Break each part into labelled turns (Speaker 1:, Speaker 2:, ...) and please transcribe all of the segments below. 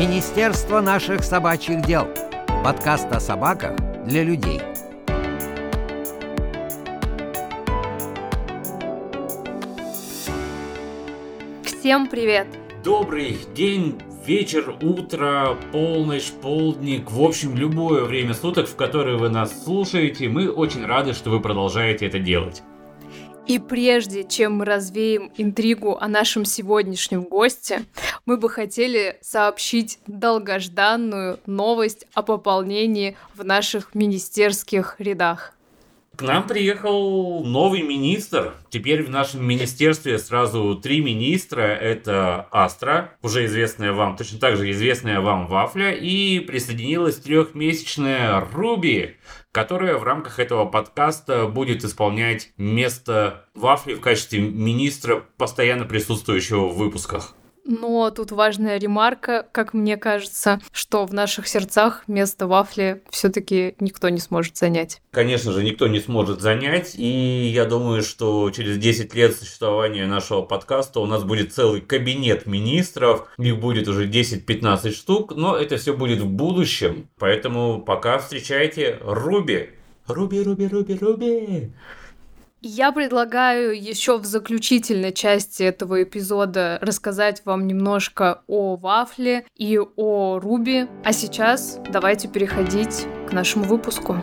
Speaker 1: Министерство наших собачьих дел. Подкаст о собаках для людей.
Speaker 2: Всем привет!
Speaker 3: Добрый день, вечер, утро, полночь, полдник, в общем, любое время суток, в которое вы нас слушаете, мы очень рады, что вы продолжаете это делать.
Speaker 2: И прежде чем мы развеем интригу о нашем сегодняшнем госте, мы бы хотели сообщить долгожданную новость о пополнении в наших министерских рядах.
Speaker 3: К нам приехал новый министр. Теперь в нашем министерстве сразу три министра. Это Астра, уже известная вам, точно так же известная вам Вафля, и присоединилась трехмесячная Руби, которая в рамках этого подкаста будет исполнять место Вафли в качестве министра, постоянно присутствующего в выпусках.
Speaker 2: Но тут важная ремарка, как мне кажется, что в наших сердцах место вафли все-таки никто не сможет занять.
Speaker 3: Конечно же, никто не сможет занять, и я думаю, что через 10 лет существования нашего подкаста у нас будет целый кабинет министров, их будет уже 10-15 штук, но это все будет в будущем, поэтому пока встречайте Руби. Руби, Руби, Руби, Руби.
Speaker 2: Я предлагаю еще в заключительной части этого эпизода рассказать вам немножко о Вафле и о Руби. А сейчас давайте переходить к нашему выпуску.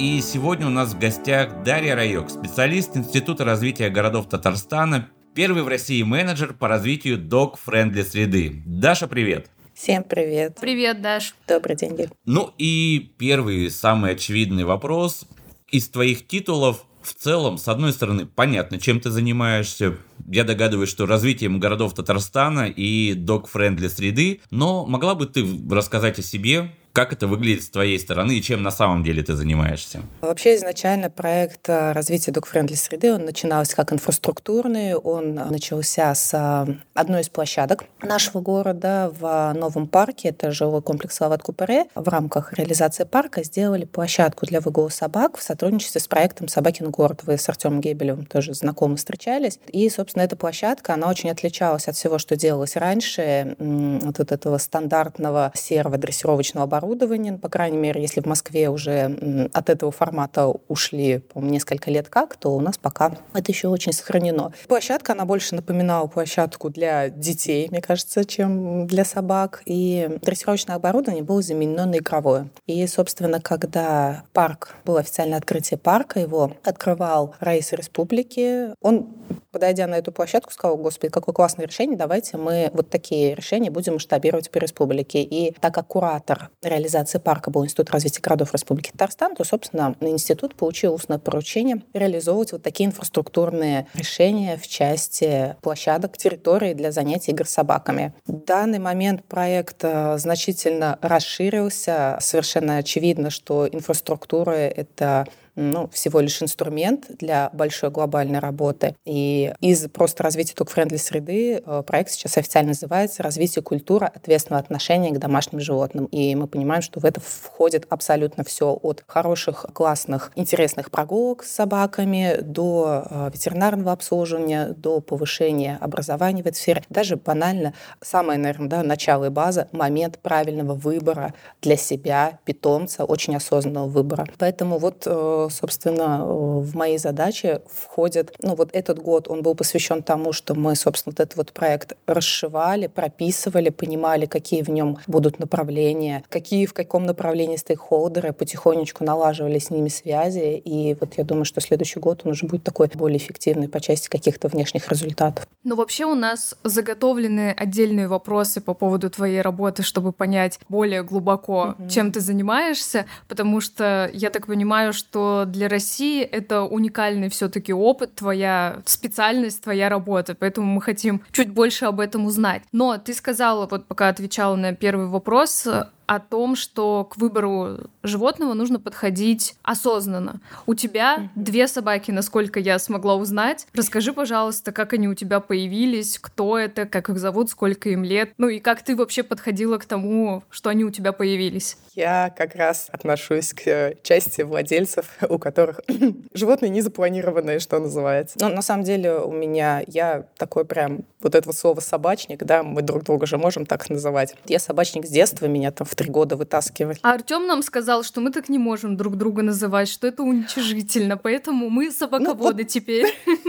Speaker 3: И сегодня у нас в гостях Дарья Райок, специалист Института развития городов Татарстана, первый в России менеджер по развитию dog-friendly среды. Даша, привет!
Speaker 4: Всем привет.
Speaker 2: Привет, Даш.
Speaker 4: Добрый день, Гиль.
Speaker 3: Ну и первый, самый очевидный вопрос. Из твоих титулов в целом, с одной стороны, понятно, чем ты занимаешься. Я догадываюсь, что развитием городов Татарстана и dog-friendly среды, но могла бы ты рассказать о себе, как это выглядит с твоей стороны и чем на самом деле ты занимаешься?
Speaker 4: Вообще изначально проект э, развития док-френдли среды, он начинался как инфраструктурный, он начался с э, одной из площадок нашего города в новом парке, это жилой комплекс Лават Купере. В рамках реализации парка сделали площадку для выгула собак в сотрудничестве с проектом «Собакин город». Вы с Артемом Гебелевым тоже знакомы, встречались. И, собственно, эта площадка, она очень отличалась от всего, что делалось раньше, от вот этого стандартного серого дрессировочного оборудования, оборудованием, по крайней мере, если в Москве уже от этого формата ушли, несколько лет как, то у нас пока это еще очень сохранено. Площадка, она больше напоминала площадку для детей, мне кажется, чем для собак. И дрессировочное оборудование было заменено на игровое. И, собственно, когда парк, было официальное открытие парка, его открывал Раис Республики, он подойдя на эту площадку, сказал, господи, какое классное решение, давайте мы вот такие решения будем масштабировать по республике. И так как куратор реализации парка был Институт развития городов Республики Татарстан, то, собственно, институт получил устное поручение реализовывать вот такие инфраструктурные решения в части площадок, территории для занятий игр с собаками. В данный момент проект э, значительно расширился. Совершенно очевидно, что инфраструктура — это ну, всего лишь инструмент для большой глобальной работы. И из просто развития тук-френдли среды э, проект сейчас официально называется «Развитие культуры ответственного отношения к домашним животным». И мы понимаем, что в это входит абсолютно все от хороших, классных, интересных прогулок с собаками до э, ветеринарного обслуживания, до повышения образования в этой сфере. Даже банально, самое, наверное, да, начало и база, момент правильного выбора для себя, питомца, очень осознанного выбора. Поэтому вот э, собственно, в мои задачи входит, ну вот этот год, он был посвящен тому, что мы, собственно, вот этот вот проект расшивали, прописывали, понимали, какие в нем будут направления, какие в каком направлении стейкхолдеры, потихонечку налаживали с ними связи, и вот я думаю, что следующий год он уже будет такой более эффективный по части каких-то внешних результатов.
Speaker 2: Ну, вообще у нас заготовлены отдельные вопросы по поводу твоей работы, чтобы понять более глубоко, mm-hmm. чем ты занимаешься, потому что я так понимаю, что для России это уникальный все-таки опыт, твоя специальность, твоя работа, поэтому мы хотим чуть больше об этом узнать. Но ты сказала, вот пока отвечала на первый вопрос, о том, что к выбору животного нужно подходить осознанно. У тебя две собаки, насколько я смогла узнать. Расскажи, пожалуйста, как они у тебя появились, кто это, как их зовут, сколько им лет, ну и как ты вообще подходила к тому, что они у тебя появились.
Speaker 4: Я как раз отношусь к части владельцев, у которых животные не запланированные, что называется. Но на самом деле у меня, я такой прям, вот этого слова собачник, да, мы друг друга же можем так называть. Я собачник с детства, меня там в три года вытаскивали.
Speaker 2: А Артем нам сказал, что мы так не можем друг друга называть, что это уничижительно, поэтому мы собаководы ну, вот... теперь.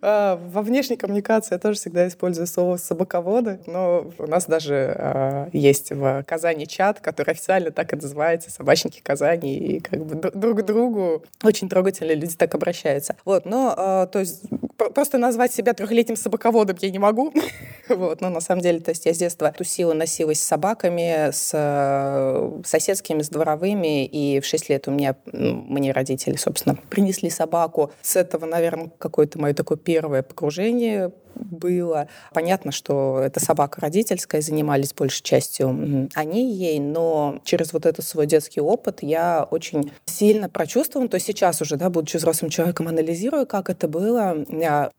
Speaker 4: А, во внешней коммуникации я тоже всегда использую слово «собаководы», но у нас даже а, есть в Казани чат, который официально так и называется «Собачники Казани», и как бы друг к другу очень трогательно люди так обращаются. Вот, но, а, то есть, просто назвать себя трехлетним собаководом я не могу, вот, но на самом деле, то есть я с детства тусила, носилась с собаками, с соседскими, с дворовыми, и в 6 лет у меня, мне родители, собственно, принесли собаку. С этого, наверное, какой-то мое такое первое погружение было. Понятно, что это собака родительская, занимались большей частью они ей, но через вот этот свой детский опыт я очень сильно прочувствовала, то есть сейчас уже, да, будучи взрослым человеком, анализирую, как это было.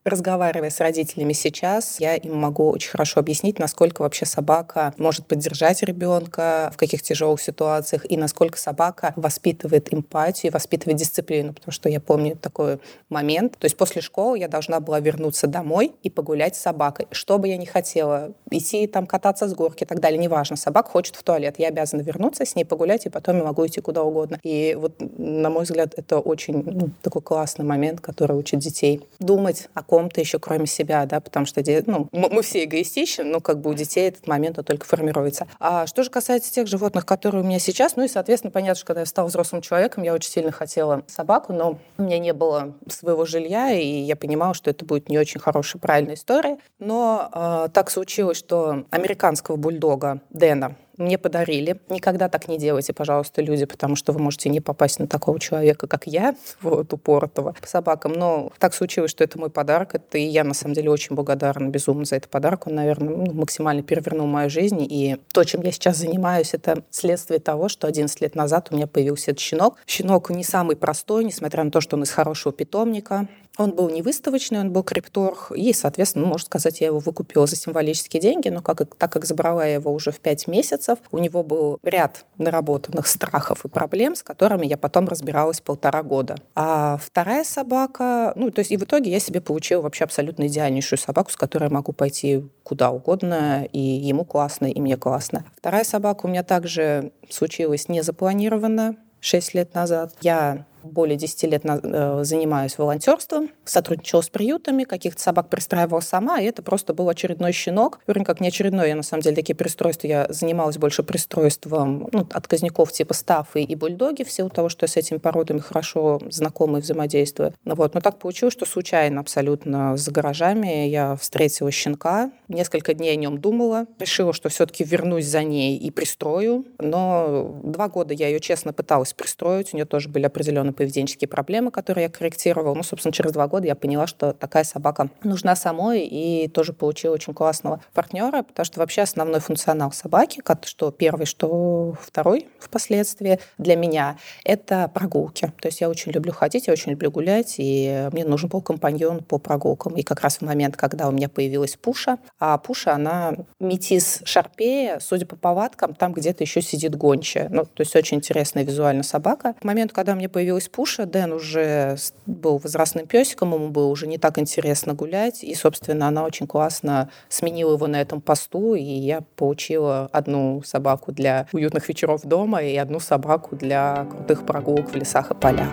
Speaker 4: Разговаривая с родителями сейчас, я им могу очень хорошо объяснить, насколько вообще собака может поддержать ребенка в каких тяжелых ситуациях и насколько собака воспитывает эмпатию, воспитывает дисциплину, потому что я помню такой момент. То есть после школы я должна была вернуться домой и поговорить гулять с собакой. Что бы я ни хотела, идти там кататься с горки и так далее, неважно. Собака хочет в туалет, я обязана вернуться с ней погулять, и потом я могу идти куда угодно. И вот, на мой взгляд, это очень ну, такой классный момент, который учит детей думать о ком-то еще кроме себя, да, потому что ну, мы все эгоистичны, но как бы у детей этот момент только формируется. А что же касается тех животных, которые у меня сейчас, ну и, соответственно, понятно, что когда я стала взрослым человеком, я очень сильно хотела собаку, но у меня не было своего жилья, и я понимала, что это будет не очень хорошая, правильная истории. Но э, так случилось, что американского бульдога Дэна мне подарили. Никогда так не делайте, пожалуйста, люди, потому что вы можете не попасть на такого человека, как я, вот, упоротого по собакам. Но так случилось, что это мой подарок. Это и я, на самом деле, очень благодарна безумно за этот подарок. Он, наверное, ну, максимально перевернул мою жизнь. И то, чем я сейчас занимаюсь, это следствие того, что 11 лет назад у меня появился этот щенок. Щенок не самый простой, несмотря на то, что он из хорошего питомника. Он был не выставочный, он был крипторг. И, соответственно, ну, можно сказать, я его выкупила за символические деньги, но как, так как забрала я его уже в 5 месяцев, у него был ряд наработанных страхов и проблем, с которыми я потом разбиралась полтора года. А вторая собака, ну, то есть и в итоге я себе получила вообще абсолютно идеальнейшую собаку, с которой я могу пойти куда угодно, и ему классно, и мне классно. Вторая собака у меня также случилась незапланированно, 6 лет назад. Я более 10 лет э, занимаюсь волонтерством, сотрудничала с приютами, каких-то собак пристраивала сама, и это просто был очередной щенок. Вернее, как не очередной, я на самом деле такие пристройства, я занималась больше пристройством ну, отказников типа стафы и бульдоги, в силу того, что я с этими породами хорошо знакома и взаимодействую. Вот. Но так получилось, что случайно абсолютно за гаражами я встретила щенка, несколько дней о нем думала, решила, что все-таки вернусь за ней и пристрою, но два года я ее честно пыталась пристроить, у нее тоже были определенные поведенческие проблемы, которые я корректировала. Ну, собственно, через два года я поняла, что такая собака нужна самой, и тоже получила очень классного партнера, потому что вообще основной функционал собаки, как что первый, что второй впоследствии для меня, это прогулки. То есть я очень люблю ходить, я очень люблю гулять, и мне нужен был компаньон по прогулкам. И как раз в момент, когда у меня появилась Пуша, а Пуша, она метис шарпея, судя по повадкам, там где-то еще сидит гончая. Ну, то есть очень интересная визуально собака. К моменту, когда у меня появилась Пуша, Дэн уже был возрастным песиком, ему было уже не так интересно гулять, и, собственно, она очень классно сменила его на этом посту, и я получила одну собаку для уютных вечеров дома и одну собаку для крутых прогулок в лесах и полях.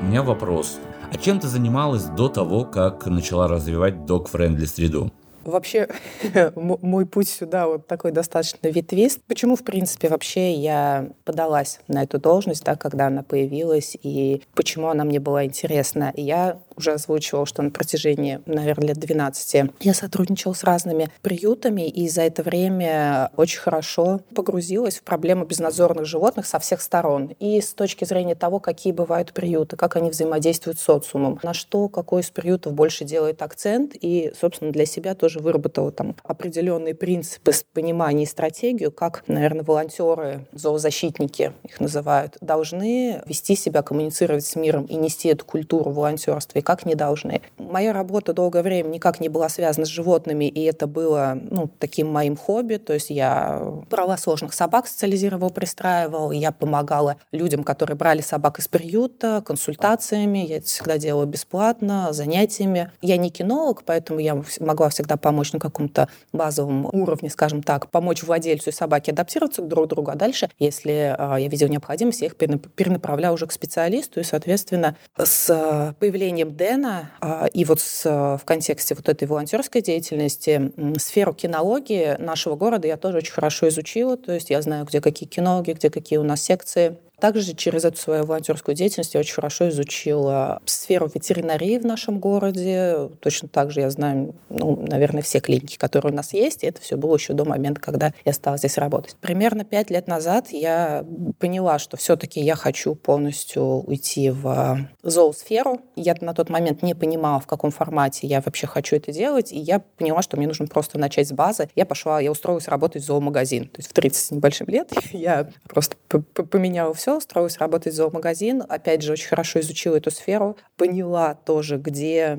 Speaker 3: У меня вопрос. А чем ты занималась до того, как начала развивать dog-friendly среду?
Speaker 4: Вообще, мой путь сюда вот такой достаточно ветвист. Почему, в принципе, вообще я подалась на эту должность, да, когда она появилась, и почему она мне была интересна. я уже озвучивала, что на протяжении, наверное, лет 12 я сотрудничала с разными приютами, и за это время очень хорошо погрузилась в проблему безнадзорных животных со всех сторон. И с точки зрения того, какие бывают приюты, как они взаимодействуют с социумом, на что какой из приютов больше делает акцент, и, собственно, для себя тоже тоже выработала там определенные принципы понимания и стратегию, как, наверное, волонтеры, зоозащитники их называют, должны вести себя, коммуницировать с миром и нести эту культуру волонтерства, и как не должны. Моя работа долгое время никак не была связана с животными, и это было ну, таким моим хобби. То есть я брала сложных собак, социализировала, пристраивала, я помогала людям, которые брали собак из приюта, консультациями, я это всегда делала бесплатно, занятиями. Я не кинолог, поэтому я могла всегда помочь на каком-то базовом уровне, скажем так, помочь владельцу и собаке адаптироваться друг к другу, а дальше, если а, я видела необходимость, я их перенаправляю уже к специалисту, и, соответственно, с появлением Дэна а, и вот с, в контексте вот этой волонтерской деятельности сферу кинологии нашего города я тоже очень хорошо изучила, то есть я знаю, где какие кинологи, где какие у нас секции, также через эту свою волонтерскую деятельность я очень хорошо изучила сферу ветеринарии в нашем городе. Точно так же я знаю, ну, наверное, все клиники, которые у нас есть. И это все было еще до момента, когда я стала здесь работать. Примерно пять лет назад я поняла, что все-таки я хочу полностью уйти в зоосферу. Я на тот момент не понимала, в каком формате я вообще хочу это делать. И я поняла, что мне нужно просто начать с базы. Я пошла, я устроилась работать в зоомагазин. То есть в 30 с небольшим лет я просто поменяла все все, устроилась работать в зоомагазин. Опять же, очень хорошо изучила эту сферу, поняла тоже, где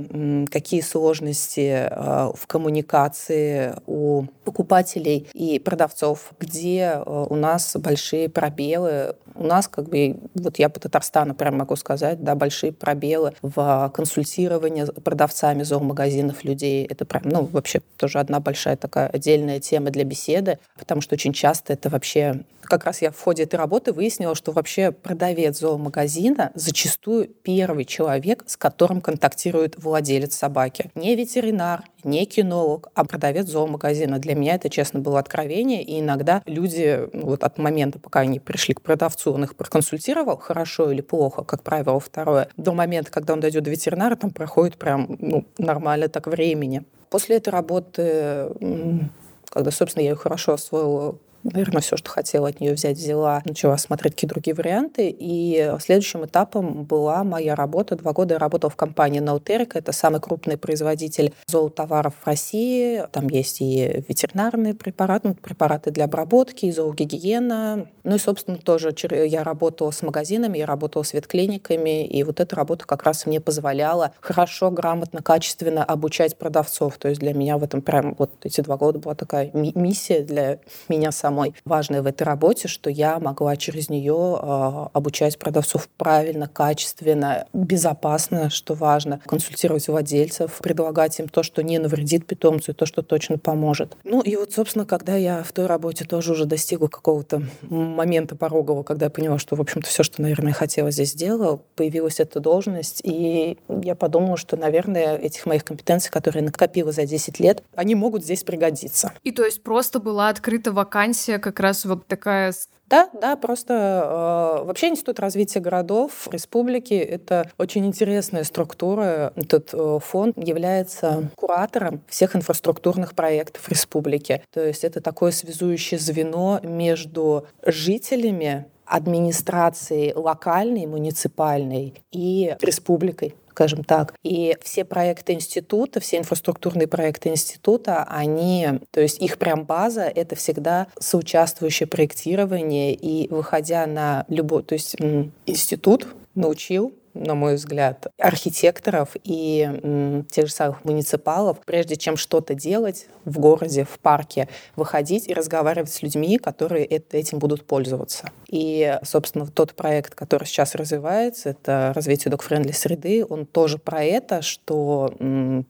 Speaker 4: какие сложности э, в коммуникации у покупателей и продавцов, где э, у нас большие пробелы. У нас, как бы, вот я по Татарстану прям могу сказать, да, большие пробелы в консультировании продавцами зоомагазинов людей. Это прям, ну, вообще тоже одна большая такая отдельная тема для беседы, потому что очень часто это вообще как раз я в ходе этой работы выяснила, что вообще продавец зоомагазина зачастую первый человек, с которым контактирует владелец собаки. Не ветеринар, не кинолог, а продавец зоомагазина. Для меня это, честно, было откровение. И иногда люди ну, вот от момента, пока они пришли к продавцу, он их проконсультировал, хорошо или плохо, как правило, второе, до момента, когда он дойдет до ветеринара, там проходит прям ну, нормально так времени. После этой работы когда, собственно, я ее хорошо освоила наверное, все, что хотела от нее взять, взяла, начала смотреть какие другие варианты. И следующим этапом была моя работа. Два года я работала в компании Nauteric. Это самый крупный производитель зоотоваров в России. Там есть и ветеринарные препараты, ну, препараты для обработки, и зоогигиена. Ну и, собственно, тоже я работала с магазинами, я работала с ветклиниками. И вот эта работа как раз мне позволяла хорошо, грамотно, качественно обучать продавцов. То есть для меня в этом прям вот эти два года была такая миссия для меня самой самой важное в этой работе, что я могла через нее а, обучать продавцов правильно, качественно, безопасно, что важно, консультировать владельцев, предлагать им то, что не навредит питомцу, и то, что точно поможет. Ну и вот, собственно, когда я в той работе тоже уже достигла какого-то момента порогового, когда я поняла, что, в общем-то, все, что, наверное, хотела здесь сделала, появилась эта должность, и я подумала, что, наверное, этих моих компетенций, которые накопила за 10 лет, они могут здесь пригодиться.
Speaker 2: И то есть просто была открыта вакансия вакансия как раз вот такая
Speaker 4: да, да, просто э, вообще Институт развития городов республики — это очень интересная структура. Этот э, фонд является куратором всех инфраструктурных проектов республики. То есть это такое связующее звено между жителями администрацией локальной, муниципальной и республикой скажем так. И все проекты института, все инфраструктурные проекты института, они, то есть их прям база — это всегда соучаствующее проектирование. И выходя на любой, то есть институт научил на мой взгляд, архитекторов и тех же самых муниципалов, прежде чем что-то делать в городе, в парке, выходить и разговаривать с людьми, которые этим будут пользоваться. И, собственно, тот проект, который сейчас развивается, это развитие док-френдли среды, он тоже про это, что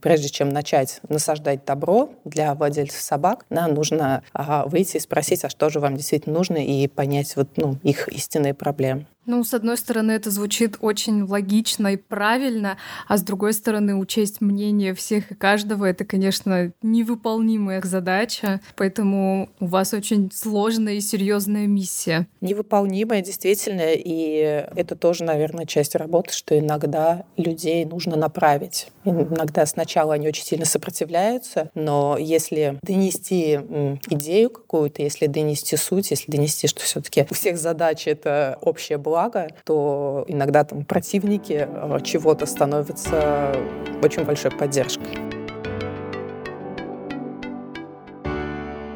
Speaker 4: прежде чем начать насаждать добро для владельцев собак, нам нужно выйти и спросить, а что же вам действительно нужно, и понять вот, ну, их истинные проблемы.
Speaker 2: Ну, с одной стороны, это звучит очень логично и правильно, а с другой стороны, учесть мнение всех и каждого — это, конечно, невыполнимая задача, поэтому у вас очень сложная и серьезная миссия.
Speaker 4: Невыполнимая, действительно, и это тоже, наверное, часть работы, что иногда людей нужно направить. Иногда сначала они очень сильно сопротивляются, но если донести идею какую-то, если донести суть, если донести, что все таки у всех задача — это общее благо, благо, то иногда там противники э, чего-то становятся очень большой поддержкой.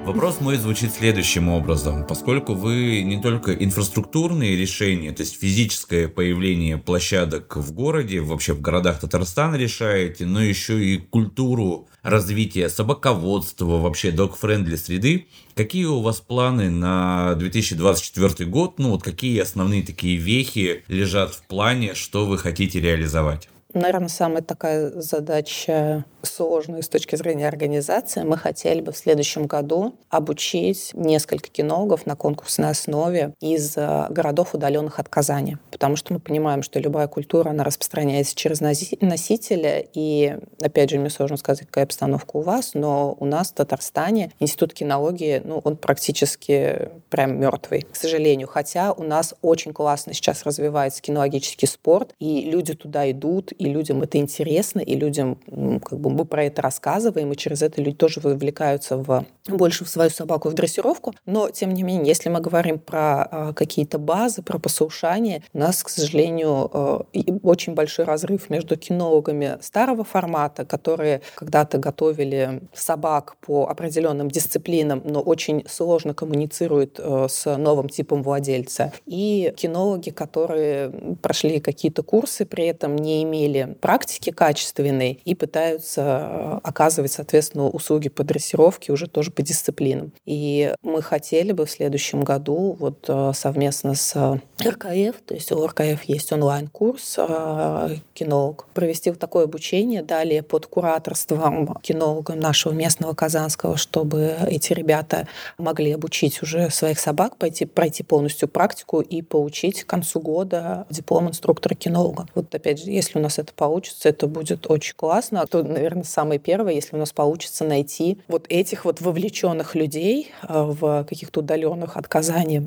Speaker 3: Вопрос мой звучит следующим образом. Поскольку вы не только инфраструктурные решения, то есть физическое появление площадок в городе, вообще в городах Татарстана решаете, но еще и культуру развития собаководства, вообще dog-friendly среды. Какие у вас планы на 2024 год? Ну вот какие основные такие вехи лежат в плане, что вы хотите реализовать?
Speaker 4: Наверное, самая такая задача сложную с точки зрения организации. Мы хотели бы в следующем году обучить несколько кинологов на конкурсной основе из э, городов, удаленных от Казани. Потому что мы понимаем, что любая культура, она распространяется через носителя. И, опять же, мне сложно сказать, какая обстановка у вас, но у нас в Татарстане институт кинологии, ну, он практически прям мертвый, к сожалению. Хотя у нас очень классно сейчас развивается кинологический спорт, и люди туда идут, и людям это интересно, и людям как бы мы про это рассказываем, и через это люди тоже вовлекаются в, больше в свою собаку в дрессировку. Но, тем не менее, если мы говорим про э, какие-то базы, про послушание, у нас, к сожалению, э, очень большой разрыв между кинологами старого формата, которые когда-то готовили собак по определенным дисциплинам, но очень сложно коммуницируют э, с новым типом владельца, и кинологи, которые прошли какие-то курсы, при этом не имели практики качественной и пытаются Э, оказывать, соответственно, услуги по дрессировке уже тоже по дисциплинам. И мы хотели бы в следующем году вот э, совместно с РКФ, то есть у РКФ есть онлайн-курс э, кинолог, провести вот такое обучение, далее под кураторством кинолога нашего местного казанского, чтобы эти ребята могли обучить уже своих собак, пойти, пройти полностью практику и получить к концу года диплом инструктора кинолога. Вот опять же, если у нас это получится, это будет очень классно. А то, наверное, наверное, самое первое, если у нас получится найти вот этих вот вовлеченных людей э, в каких-то удаленных от Казани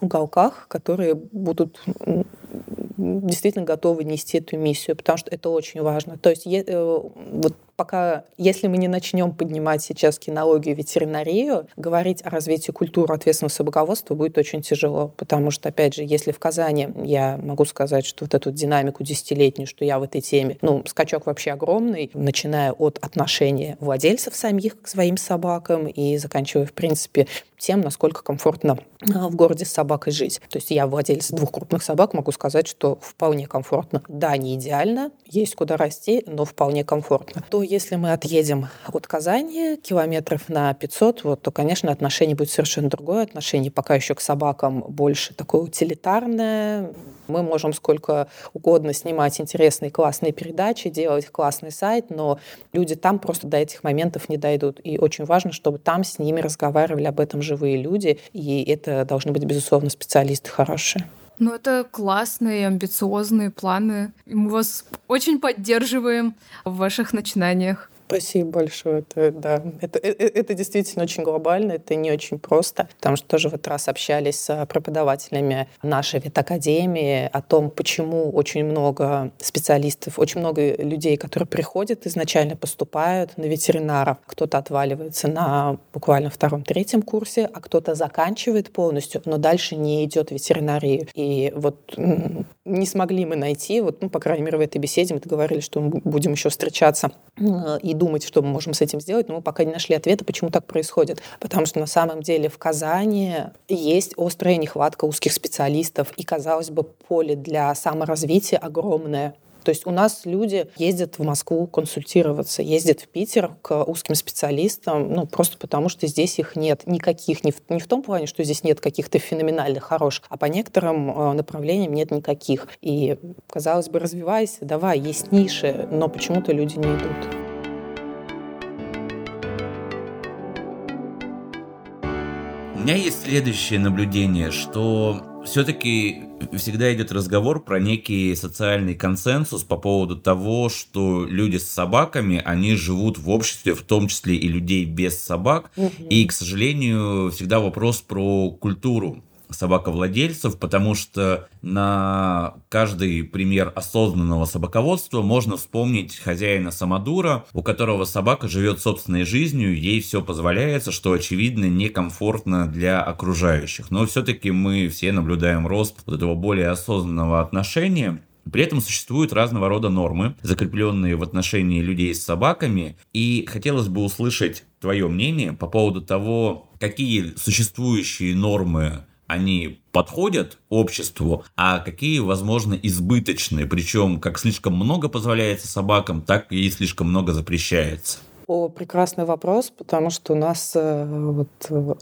Speaker 4: уголках, которые будут действительно готовы нести эту миссию, потому что это очень важно. То есть э, вот пока, если мы не начнем поднимать сейчас кинологию ветеринарию, говорить о развитии культуры ответственного собаководства будет очень тяжело, потому что, опять же, если в Казани я могу сказать, что вот эту динамику десятилетнюю, что я в этой теме, ну, скачок вообще огромный, начиная от отношения владельцев самих к своим собакам и заканчивая, в принципе, тем, насколько комфортно в городе с собакой жить. То есть я владелец двух крупных собак, могу сказать, что вполне комфортно. Да, не идеально, есть куда расти, но вполне комфортно. То если мы отъедем от Казани километров на 500, вот, то, конечно, отношение будет совершенно другое. Отношение пока еще к собакам больше такое утилитарное. Мы можем сколько угодно снимать интересные классные передачи, делать классный сайт, но люди там просто до этих моментов не дойдут. И очень важно, чтобы там с ними разговаривали об этом живые люди, и это должны быть, безусловно, специалисты хорошие.
Speaker 2: Ну, это классные, амбициозные планы. Мы вас очень поддерживаем в ваших начинаниях.
Speaker 4: Спасибо большое. Это, да, это, это, это действительно очень глобально, это не очень просто, потому что тоже в этот раз общались с преподавателями нашей ветакадемии о том, почему очень много специалистов, очень много людей, которые приходят, изначально поступают на ветеринаров. Кто-то отваливается на буквально втором-третьем курсе, а кто-то заканчивает полностью, но дальше не идет в ветеринарию. И вот не смогли мы найти, вот, ну, по крайней мере, в этой беседе мы договорились, что мы будем еще встречаться и думать, что мы можем с этим сделать, но мы пока не нашли ответа, почему так происходит. Потому что на самом деле в Казани есть острая нехватка узких специалистов, и, казалось бы, поле для саморазвития огромное. То есть у нас люди ездят в Москву консультироваться, ездят в Питер к узким специалистам, ну, просто потому что здесь их нет никаких, не в, не в том плане, что здесь нет каких-то феноменальных хороших, а по некоторым э, направлениям нет никаких. И, казалось бы, развивайся, давай, есть ниши, но почему-то люди не идут.
Speaker 3: У меня есть следующее наблюдение, что все-таки всегда идет разговор про некий социальный консенсус по поводу того, что люди с собаками, они живут в обществе, в том числе и людей без собак. Угу. И, к сожалению, всегда вопрос про культуру собаковладельцев, потому что на каждый пример осознанного собаководства можно вспомнить хозяина Самодура, у которого собака живет собственной жизнью, ей все позволяется, что очевидно некомфортно для окружающих. Но все-таки мы все наблюдаем рост вот этого более осознанного отношения
Speaker 5: При этом существуют разного рода нормы, закрепленные в отношении людей с собаками, и хотелось бы услышать твое мнение по поводу того, какие существующие нормы они подходят обществу, а какие, возможно, избыточные, причем как слишком много позволяется собакам, так и слишком много запрещается.
Speaker 4: О, прекрасный вопрос, потому что у нас э, вот, э,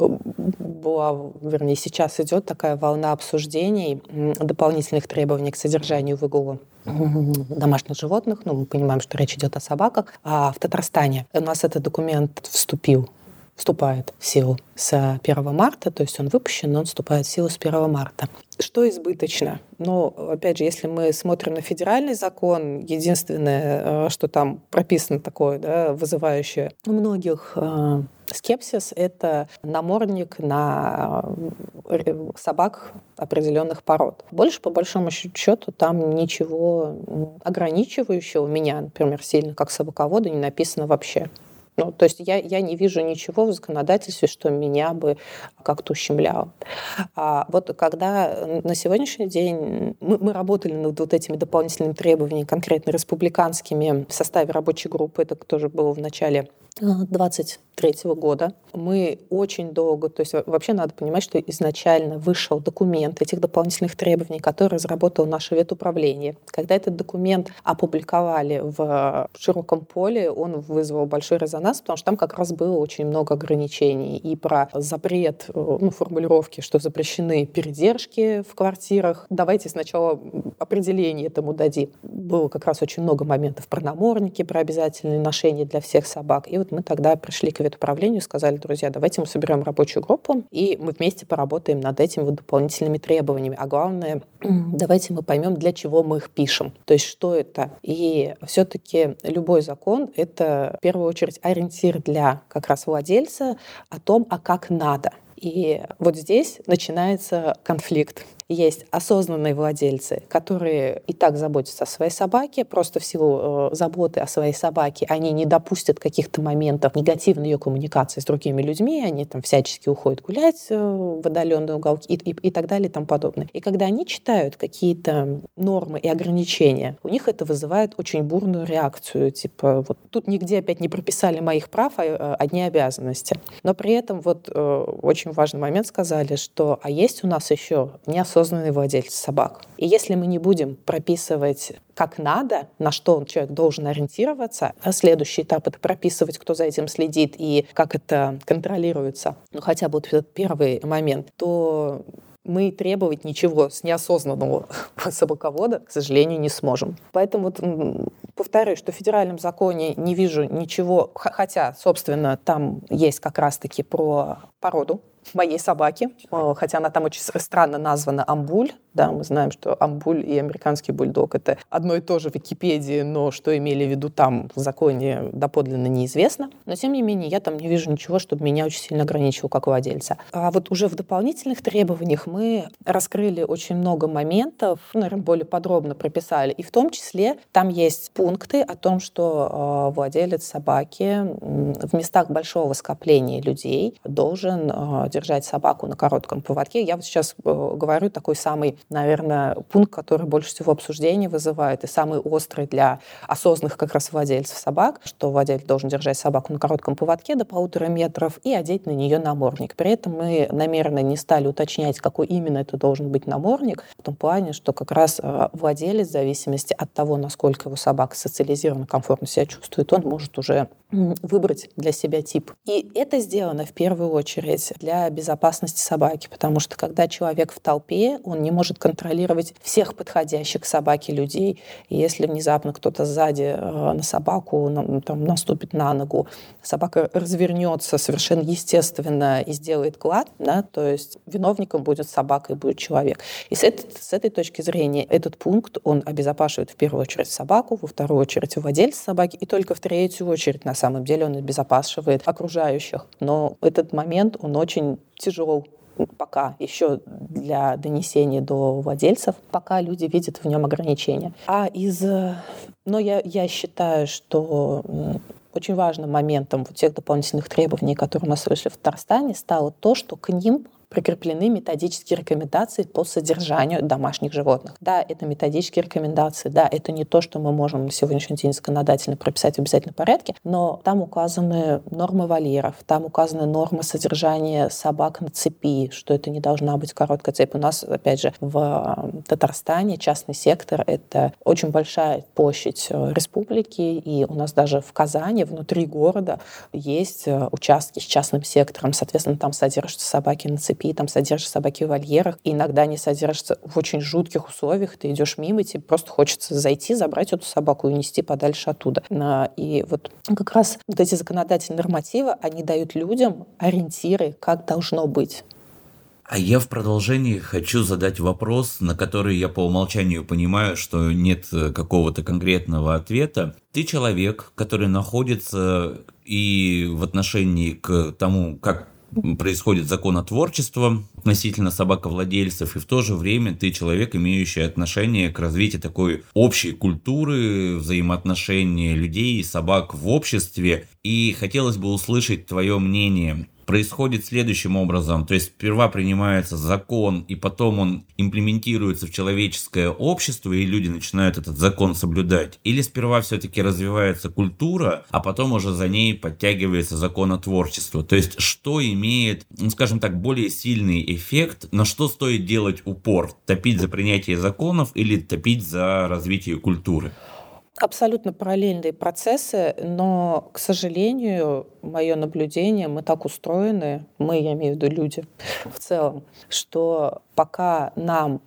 Speaker 4: была, вернее, сейчас идет такая волна обсуждений дополнительных требований к содержанию выгула домашних животных. Ну, мы понимаем, что речь идет о собаках. А в Татарстане у нас этот документ вступил вступает в силу с 1 марта, то есть он выпущен, но он вступает в силу с 1 марта. Что избыточно? Ну, опять же, если мы смотрим на федеральный закон, единственное, э, что там прописано такое, да, вызывающее у многих э, скепсис, это намордник на э, собак определенных пород. Больше, по большому счету, там ничего ограничивающего меня, например, сильно как собаковода не написано вообще. Ну, то есть я, я не вижу ничего в законодательстве, что меня бы как-то ущемляло. А вот когда на сегодняшний день мы, мы работали над вот этими дополнительными требованиями, конкретно республиканскими, в составе рабочей группы, это тоже было в начале 23 года. Мы очень долго, то есть вообще надо понимать, что изначально вышел документ этих дополнительных требований, который разработал наше ветуправление. Когда этот документ опубликовали в широком поле, он вызвал большой резонанс, потому что там как раз было очень много ограничений и про запрет, э, ну, формулировки, что запрещены передержки в квартирах. Давайте сначала определение этому дадим. Было как раз очень много моментов про намордники, про обязательные ношения для всех собак. И вот мы тогда пришли к ветуправлению сказали, друзья, давайте мы соберем рабочую группу, и мы вместе поработаем над этими вот дополнительными требованиями. А главное, давайте мы поймем, для чего мы их пишем. То есть что это. И все-таки любой закон — это в первую очередь ориентир для как раз владельца о том, а как надо. И вот здесь начинается конфликт есть осознанные владельцы, которые и так заботятся о своей собаке, просто в силу э, заботы о своей собаке они не допустят каких-то моментов негативной ее коммуникации с другими людьми, они там всячески уходят гулять э, в отдаленные уголки и, и, и так далее и тому подобное. И когда они читают какие-то нормы и ограничения, у них это вызывает очень бурную реакцию, типа вот тут нигде опять не прописали моих прав, а э, одни обязанности. Но при этом вот э, очень важный момент сказали, что а есть у нас еще не особо осознанный владелец собак. И если мы не будем прописывать как надо, на что человек должен ориентироваться, а следующий этап — это прописывать, кто за этим следит и как это контролируется, ну хотя бы вот этот первый момент, то мы требовать ничего с неосознанного собаковода, к сожалению, не сможем. Поэтому вот повторюсь, что в федеральном законе не вижу ничего, хотя, собственно, там есть как раз-таки про породу моей собаки, э, хотя она там очень странно названа Амбуль. Да, мы знаем, что Амбуль и американский бульдог — это одно и то же в Википедии, но что имели в виду там в законе доподлинно неизвестно. Но, тем не менее, я там не вижу ничего, чтобы меня очень сильно ограничивало как владельца. А вот уже в дополнительных требованиях мы раскрыли очень много моментов, ну, наверное, более подробно прописали. И в том числе там есть пункты о том, что э, владелец собаки в местах большого скопления людей должен э, держать собаку на коротком поводке. Я вот сейчас э, говорю такой самый, наверное, пункт, который больше всего обсуждений вызывает и самый острый для осознанных как раз владельцев собак, что владелец должен держать собаку на коротком поводке до полутора метров и одеть на нее намордник. При этом мы намеренно не стали уточнять, какой именно это должен быть намордник, в том плане, что как раз э, владелец, в зависимости от того, насколько его собака социализирована, комфортно себя чувствует, он может уже выбрать для себя тип. И это сделано в первую очередь для безопасности собаки, потому что когда человек в толпе, он не может контролировать всех подходящих к собаке людей. И если внезапно кто-то сзади э, на собаку ну, там, наступит на ногу, собака развернется совершенно естественно и сделает клад, да, то есть виновником будет собака и будет человек. И с этой, с этой точки зрения этот пункт, он обезопашивает в первую очередь собаку, во вторую очередь владельца собаки, и только в третью очередь на самом деле он обезопасивает окружающих. Но этот момент, он очень тяжел пока еще для донесения до владельцев, пока люди видят в нем ограничения. А из... Но я, я считаю, что очень важным моментом вот тех дополнительных требований, которые нас вышли в Татарстане, стало то, что к ним прикреплены методические рекомендации по содержанию домашних животных. Да, это методические рекомендации, да, это не то, что мы можем на сегодняшний день законодательно прописать в обязательном порядке, но там указаны нормы вольеров, там указаны нормы содержания собак на цепи, что это не должна быть короткая цепь. У нас, опять же, в Татарстане частный сектор — это очень большая площадь э, республики, и у нас даже в Казани, внутри города, есть э, участки с частным сектором. Соответственно, там содержатся собаки на цепи, там содержатся собаки в вольерах. И иногда они содержатся в очень жутких условиях. Ты идешь мимо, и тебе просто хочется зайти, забрать эту собаку и унести подальше оттуда. И вот как раз вот эти законодательные нормативы, они дают людям ориентиры, как должно быть.
Speaker 3: А я в продолжении хочу задать вопрос, на который я по умолчанию понимаю, что нет э, какого-то конкретного ответа. Ты человек, который находится и в отношении к тому, как происходит законотворчество относительно собаковладельцев, и в то же время ты человек, имеющий отношение к развитию такой общей культуры, взаимоотношения людей и собак в обществе. И хотелось бы услышать твое мнение происходит следующим образом. То есть сперва принимается закон, и потом он имплементируется в человеческое общество, и люди начинают этот закон соблюдать. Или сперва все-таки развивается культура, а потом уже за ней подтягивается законотворчество. То есть что имеет, ну, скажем так, более сильный эффект, на что стоит делать упор? Топить за принятие законов или топить за развитие культуры?
Speaker 4: Абсолютно параллельные процессы, но, к сожалению, мое наблюдение, мы так устроены, мы, я имею в виду люди в целом, что пока нам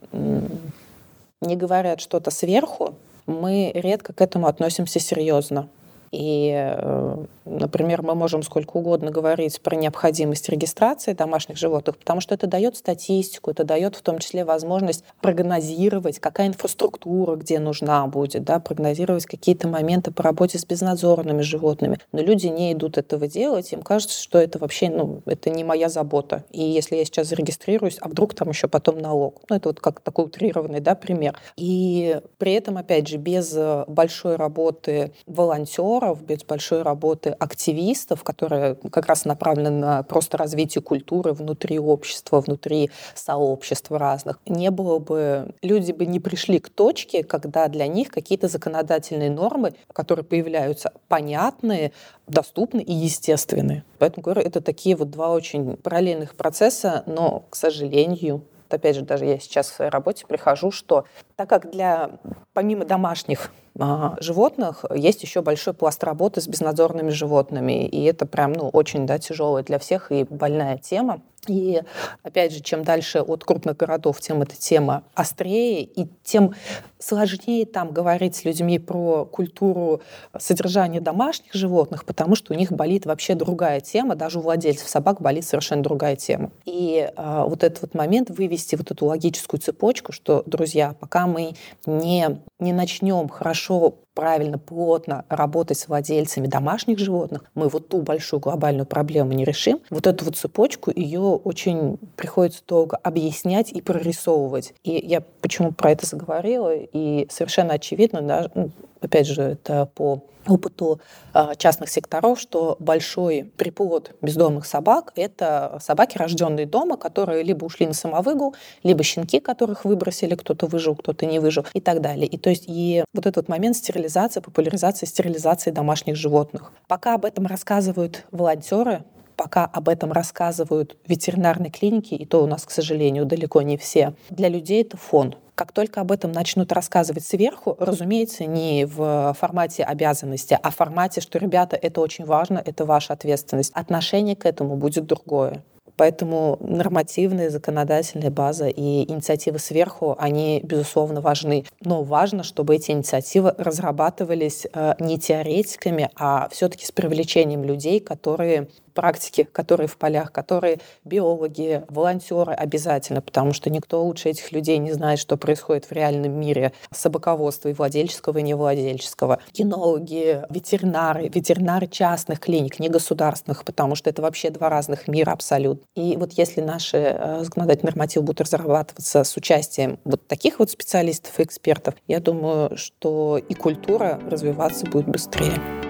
Speaker 4: не говорят что-то сверху, мы редко к этому относимся серьезно. И, э, например, мы можем сколько угодно говорить про необходимость регистрации домашних животных, потому что это дает статистику, это дает в том числе возможность прогнозировать, какая инфраструктура где нужна будет, да, прогнозировать какие-то моменты по работе с безнадзорными животными. Но люди не идут этого делать, им кажется, что это вообще, ну, это не моя забота. И если я сейчас зарегистрируюсь, а вдруг там еще потом налог? Ну, это вот как такой утрированный, да, пример. И при этом, опять же, без э, большой работы волонтеров, волонтеров, без большой работы активистов, которые как раз направлены на просто развитие культуры внутри общества, внутри сообществ разных, не было бы, люди бы не пришли к точке, когда для них какие-то законодательные нормы, которые появляются, понятные, доступны и естественные. Поэтому говорю, это такие вот два очень параллельных процесса, но, к сожалению, опять же, даже я сейчас в своей работе прихожу, что так как для, помимо домашних а, животных есть еще большой пласт работы с безнадзорными животными, и это прям, ну, очень, да, тяжелая для всех и больная тема. И опять же, чем дальше от крупных городов, тем эта тема острее, и тем сложнее там говорить с людьми про культуру содержания домашних животных, потому что у них болит вообще другая тема, даже у владельцев собак болит совершенно другая тема. И э, вот этот вот момент вывести вот эту логическую цепочку, что, друзья, пока мы не, не начнем хорошо правильно, плотно работать с владельцами домашних животных, мы вот ту большую глобальную проблему не решим. Вот эту вот цепочку, ее очень приходится долго объяснять и прорисовывать. И я почему про это заговорила, и совершенно очевидно, да, ну, опять же, это по опыту а, частных секторов, что большой приплод бездомных собак — это собаки, рожденные дома, которые либо ушли на самовыгул, либо щенки, которых выбросили, кто-то выжил, кто-то не выжил и так далее. И то есть и вот этот момент стерилизации, популяризации стерилизации домашних животных. Пока об этом рассказывают волонтеры, пока об этом рассказывают ветеринарные клиники, и то у нас, к сожалению, далеко не все, для людей это фон. Как только об этом начнут рассказывать сверху, разумеется, не в формате обязанности, а в формате, что, ребята, это очень важно, это ваша ответственность. Отношение к этому будет другое. Поэтому нормативная, законодательная база и инициативы сверху, они, безусловно, важны. Но важно, чтобы эти инициативы разрабатывались э, не теоретиками, а все-таки с привлечением людей, которые практики, которые в полях, которые биологи, волонтеры обязательно, потому что никто лучше этих людей не знает, что происходит в реальном мире собаководства и владельческого, и невладельческого. Кинологи, ветеринары, ветеринары частных клиник, не государственных, потому что это вообще два разных мира абсолютно. И вот если наши э, законодательные нормативы будут разрабатываться с участием вот таких вот специалистов и экспертов, я думаю, что и культура развиваться будет быстрее.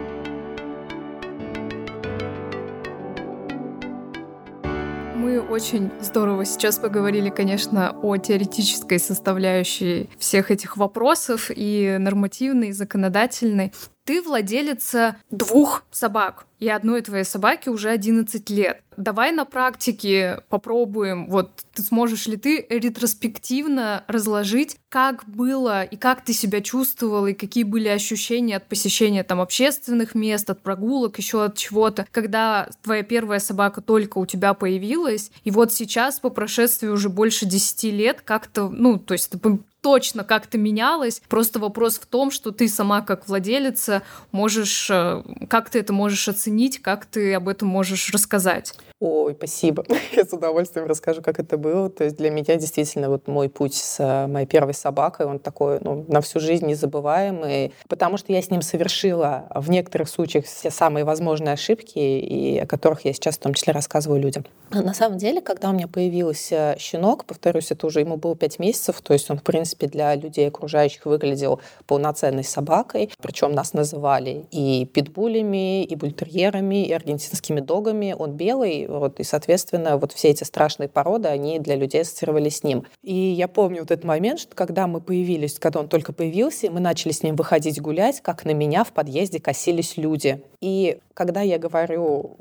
Speaker 2: Очень здорово сейчас поговорили, конечно, о теоретической составляющей всех этих вопросов и нормативной, и законодательной. Ты владелица двух собак, и одной твоей собаке уже 11 лет. Давай на практике попробуем, вот ты сможешь ли ты ретроспективно разложить, как было и как ты себя чувствовала, и какие были ощущения от посещения там общественных мест, от прогулок, еще от чего-то, когда твоя первая собака только у тебя появилась, и вот сейчас, по прошествии уже больше 10 лет, как-то, ну, то есть ты точно как-то менялось. Просто вопрос в том, что ты сама как владелица можешь, э, как ты это можешь оценить, как ты об этом можешь рассказать.
Speaker 4: Ой, спасибо. Я с удовольствием расскажу, как это было. То есть для меня действительно вот мой путь с э, моей первой собакой, он такой ну, на всю жизнь незабываемый, потому что я с ним совершила в некоторых случаях все самые возможные ошибки, и о которых я сейчас в том числе рассказываю людям. На самом деле, когда у меня появился щенок, повторюсь, это уже ему было пять месяцев, то есть он, в принципе, для людей окружающих выглядел полноценной собакой, причем нас называли и питбулями, и бультерьерами, и аргентинскими догами. Он белый, вот, и, соответственно, вот все эти страшные породы, они для людей ассоциировались с ним. И я помню вот этот момент, что когда мы появились, когда он только появился, мы начали с ним выходить гулять, как на меня в подъезде косились люди. И когда я говорю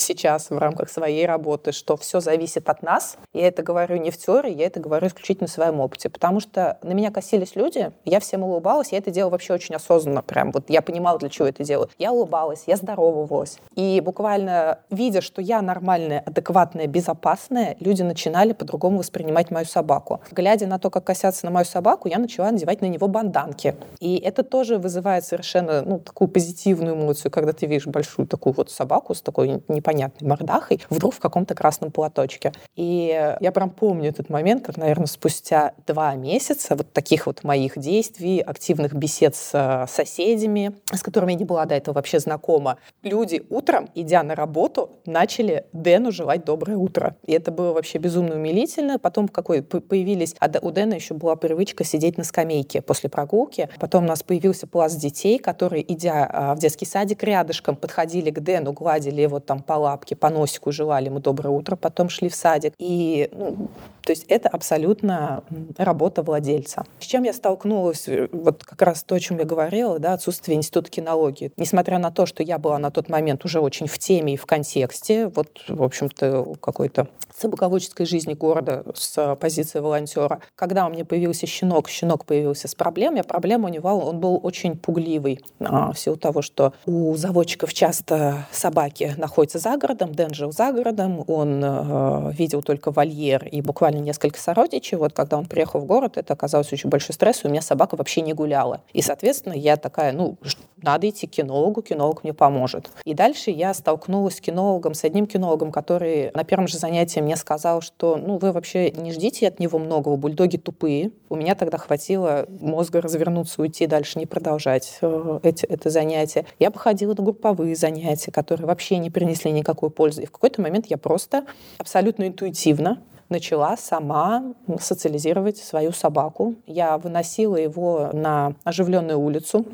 Speaker 4: сейчас в рамках своей работы, что все зависит от нас. Я это говорю не в теории, я это говорю исключительно в своем опыте. Потому что на меня косились люди, я всем улыбалась, я это делала вообще очень осознанно. Прям вот я понимала, для чего это делаю. Я улыбалась, я здоровалась. И буквально видя, что я нормальная, адекватная, безопасная, люди начинали по-другому воспринимать мою собаку. Глядя на то, как косятся на мою собаку, я начала надевать на него банданки. И это тоже вызывает совершенно ну, такую позитивную эмоцию, когда ты видишь большую такую вот собаку с такой непонятной непонятной мордахой, вдруг в каком-то красном платочке. И я прям помню этот момент, как, наверное, спустя два месяца вот таких вот моих действий, активных бесед с э, соседями, с которыми я не была до этого вообще знакома, люди утром, идя на работу, начали Дэну желать доброе утро. И это было вообще безумно умилительно. Потом какой появились... А у Дэна еще была привычка сидеть на скамейке после прогулки. Потом у нас появился пласт детей, которые, идя а, в детский садик рядышком, подходили к Дэну, гладили его там по лапке, по носику желали ему доброе утро, потом шли в садик. И, ну, то есть это абсолютно работа владельца. С чем я столкнулась, э, вот как раз то, о чем я говорила, да, отсутствие института кинологии. Несмотря на то, что я была на тот момент уже очень в теме и в контексте, вот, в общем-то, какой-то собаководческой жизни города с позиции волонтера. Когда у меня появился щенок, щенок появился с проблемой, а проблема у него, он был очень пугливый а, в силу того, что у заводчиков часто собаки находятся за городом, Дэн жил за городом, он э, видел только вольер и буквально несколько сородичей. Вот когда он приехал в город, это оказалось очень большой стресс, и у меня собака вообще не гуляла. И, соответственно, я такая, ну, надо идти к кинологу, кинолог мне поможет. И дальше я столкнулась с кинологом, с одним кинологом, который на первом же занятии мне сказал, что, ну, вы вообще не ждите от него многого, бульдоги тупые. У меня тогда хватило мозга развернуться, уйти дальше, не продолжать э, эти, это занятие. Я походила на групповые занятия, которые вообще не принесли никакой пользы. И в какой-то момент я просто абсолютно интуитивно начала сама социализировать свою собаку. Я выносила его на оживленную улицу,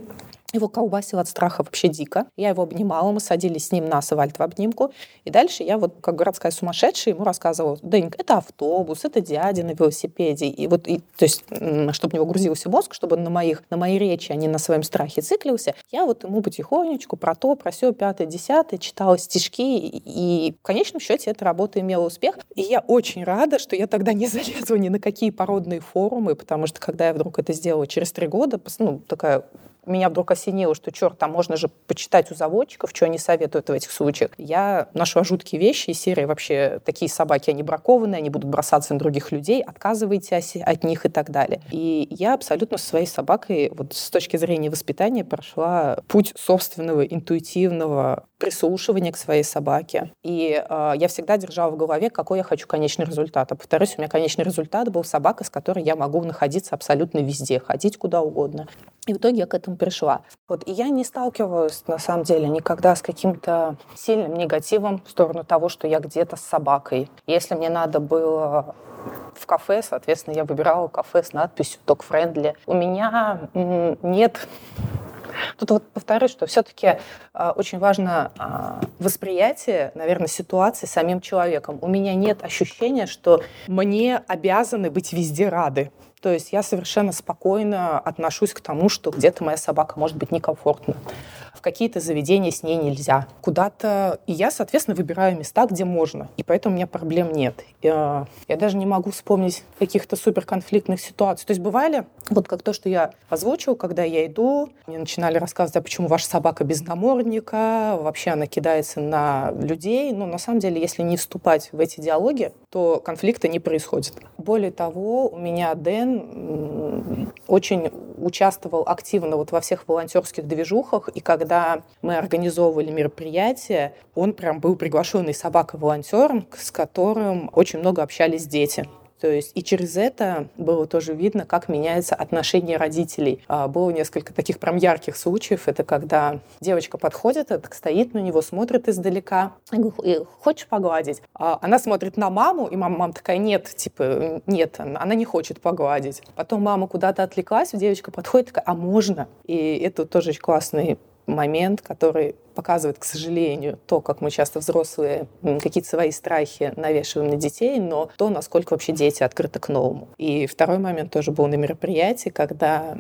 Speaker 4: его колбасило от страха вообще дико. Я его обнимала, мы садились с ним на асфальт в обнимку. И дальше я вот, как городская сумасшедшая, ему рассказывала, Денька, это автобус, это дядя на велосипеде. И вот, и, то есть, чтобы у него грузился мозг, чтобы он на, моих, на моей речи, а не на своем страхе циклился, я вот ему потихонечку про то, про все, пятое, десятое, читала стишки. И в конечном счете эта работа имела успех. И я очень рада, что я тогда не залезла ни на какие породные форумы, потому что когда я вдруг это сделала через три года, ну, такая меня вдруг осенило, что, черт, там можно же почитать у заводчиков, что они советуют в этих случаях. Я нашла жуткие вещи из серии вообще такие собаки, они бракованные, они будут бросаться на других людей, отказывайтесь от них и так далее. И я абсолютно со своей собакой вот с точки зрения воспитания прошла путь собственного интуитивного прислушивания к своей собаке. И э, я всегда держала в голове, какой я хочу конечный результат. А повторюсь, у меня конечный результат был собака, с которой я могу находиться абсолютно везде, ходить куда угодно. И в итоге я к этому пришла. Вот. И я не сталкивалась, на самом деле, никогда с каким-то сильным негативом в сторону того, что я где-то с собакой. Если мне надо было в кафе, соответственно, я выбирала кафе с надписью «Dog Friendly». У меня нет Тут вот повторюсь, что все-таки э, очень важно э, восприятие, наверное, ситуации самим человеком. У меня нет ощущения, что мне обязаны быть везде рады. То есть я совершенно спокойно отношусь к тому, что где-то моя собака может быть некомфортна какие-то заведения с ней нельзя. Куда-то... И я, соответственно, выбираю места, где можно. И поэтому у меня проблем нет. Я, я даже не могу вспомнить каких-то суперконфликтных ситуаций. То есть бывали, вот как то, что я озвучила, когда я иду, мне начинали рассказывать, а почему ваша собака без намордника, вообще она кидается на людей. Но на самом деле, если не вступать в эти диалоги, то конфликта не происходит. Более того, у меня Дэн очень участвовал активно вот во всех волонтерских движухах, и когда когда мы организовывали мероприятие, он прям был приглашенный собака-волонтером, с которым очень много общались дети. То есть и через это было тоже видно, как меняется отношение родителей. А, было несколько таких прям ярких случаев. Это когда девочка подходит, так стоит на него, смотрит издалека. Говорю, хочешь погладить? А она смотрит на маму, и мама, мама такая, нет, типа, нет, она не хочет погладить. Потом мама куда-то отвлеклась, девочка подходит, такая, а можно? И это тоже очень классный момент, который показывает, к сожалению, то, как мы часто взрослые какие-то свои страхи навешиваем на детей, но то, насколько вообще дети открыты к новому. И второй момент тоже был на мероприятии, когда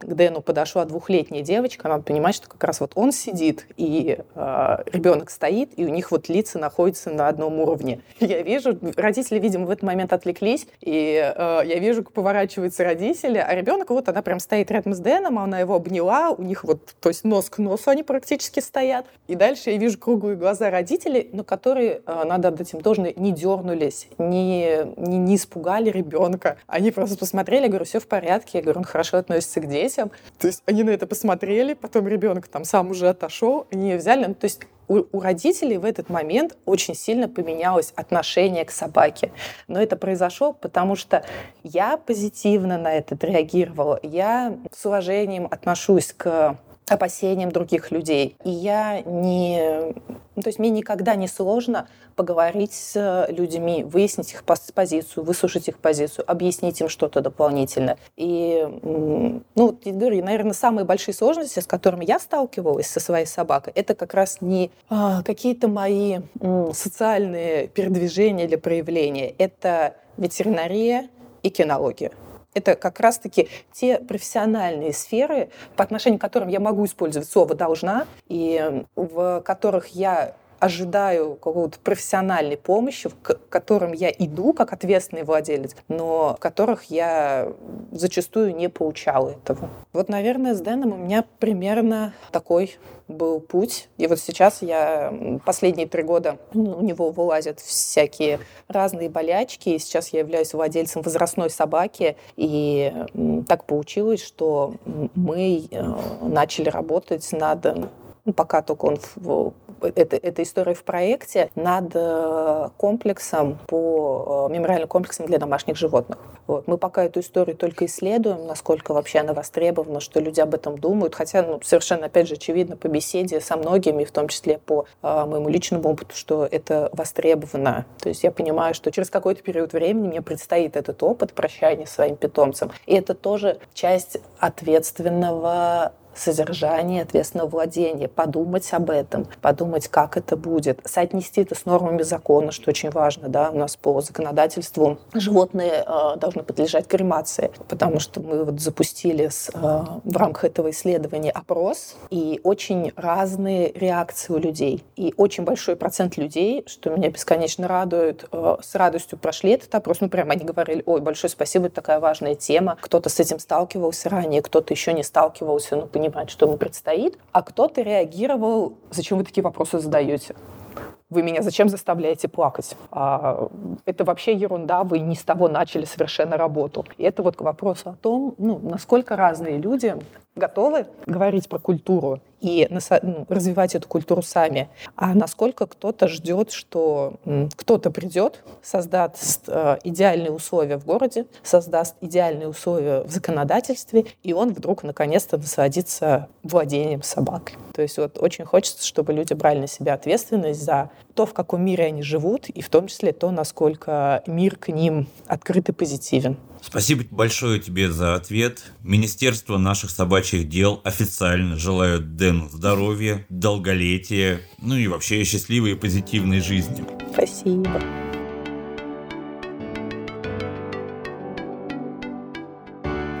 Speaker 4: к Дэну подошла двухлетняя девочка, надо понимать, что как раз вот он сидит, и э, ребенок стоит, и у них вот лица находятся на одном уровне. Я вижу, родители, видимо, в этот момент отвлеклись, и э, я вижу, как поворачиваются родители, а ребенок вот, она прям стоит рядом с Дэном, она его обняла, у них вот, то есть нос к носу они практически стоят. И дальше я вижу круглые глаза родителей, но которые, э, надо отдать им должное, не дернулись, не, не, не испугали ребенка. Они просто посмотрели, я говорю, все в порядке, я говорю, он хорошо относится к детям, детям. То есть они на это посмотрели, потом ребенок там сам уже отошел, они ее взяли. Ну, то есть у, у родителей в этот момент очень сильно поменялось отношение к собаке. Но это произошло, потому что я позитивно на это реагировала. Я с уважением отношусь к опасениям других людей. И я не... Ну, то есть мне никогда не сложно поговорить с людьми, выяснить их позицию, выслушать их позицию, объяснить им что-то дополнительно. И, ну, я говорю, наверное, самые большие сложности, с которыми я сталкивалась со своей собакой, это как раз не а, какие-то мои м, социальные передвижения или проявления. Это ветеринария и кинология. Это как раз-таки те профессиональные сферы, по отношению к которым я могу использовать слово «должна», и в которых я ожидаю какого-то профессиональной помощи, к которым я иду как ответственный владелец, но в которых я зачастую не получала этого. Вот, наверное, с Дэном у меня примерно такой был путь. И вот сейчас я последние три года у него вылазят всякие разные болячки. И сейчас я являюсь владельцем возрастной собаки. И так получилось, что мы э, начали работать над ну, пока только он в, это, эта история в проекте, над э, комплексом по э, мемориальным комплексам для домашних животных. Вот. Мы пока эту историю только исследуем, насколько вообще она востребована, что люди об этом думают. Хотя ну, совершенно, опять же, очевидно по беседе со многими, в том числе по э, моему личному опыту, что это востребовано. То есть я понимаю, что через какой-то период времени мне предстоит этот опыт прощания своим питомцам. И это тоже часть ответственного содержание, ответственного владения, подумать об этом, подумать, как это будет, соотнести это с нормами закона, что очень важно, да, у нас по законодательству животные э, должны подлежать кремации, потому что мы вот запустили с, э, в рамках этого исследования опрос, и очень разные реакции у людей, и очень большой процент людей, что меня бесконечно радует, э, с радостью прошли этот опрос, ну прям они говорили, ой, большое спасибо, это такая важная тема, кто-то с этим сталкивался ранее, кто-то еще не сталкивался, но понимает, понимать, что ему предстоит, а кто-то реагировал, зачем вы такие вопросы задаете? Вы меня зачем заставляете плакать? А, это вообще ерунда, вы не с того начали совершенно работу. И это вот к вопросу о том, ну, насколько разные люди готовы говорить про культуру и ну, развивать эту культуру сами, а насколько кто-то ждет, что кто-то придет, создаст э, идеальные условия в городе, создаст идеальные условия в законодательстве, и он вдруг наконец-то насладится владением собакой. То есть вот очень хочется, чтобы люди брали на себя ответственность за то, в каком мире они живут, и в том числе то, насколько мир к ним открыт и позитивен.
Speaker 5: Спасибо большое тебе за ответ. Министерство наших собачьих дел официально желают Дэну здоровья, долголетия, ну и вообще счастливой и позитивной жизни.
Speaker 4: Спасибо.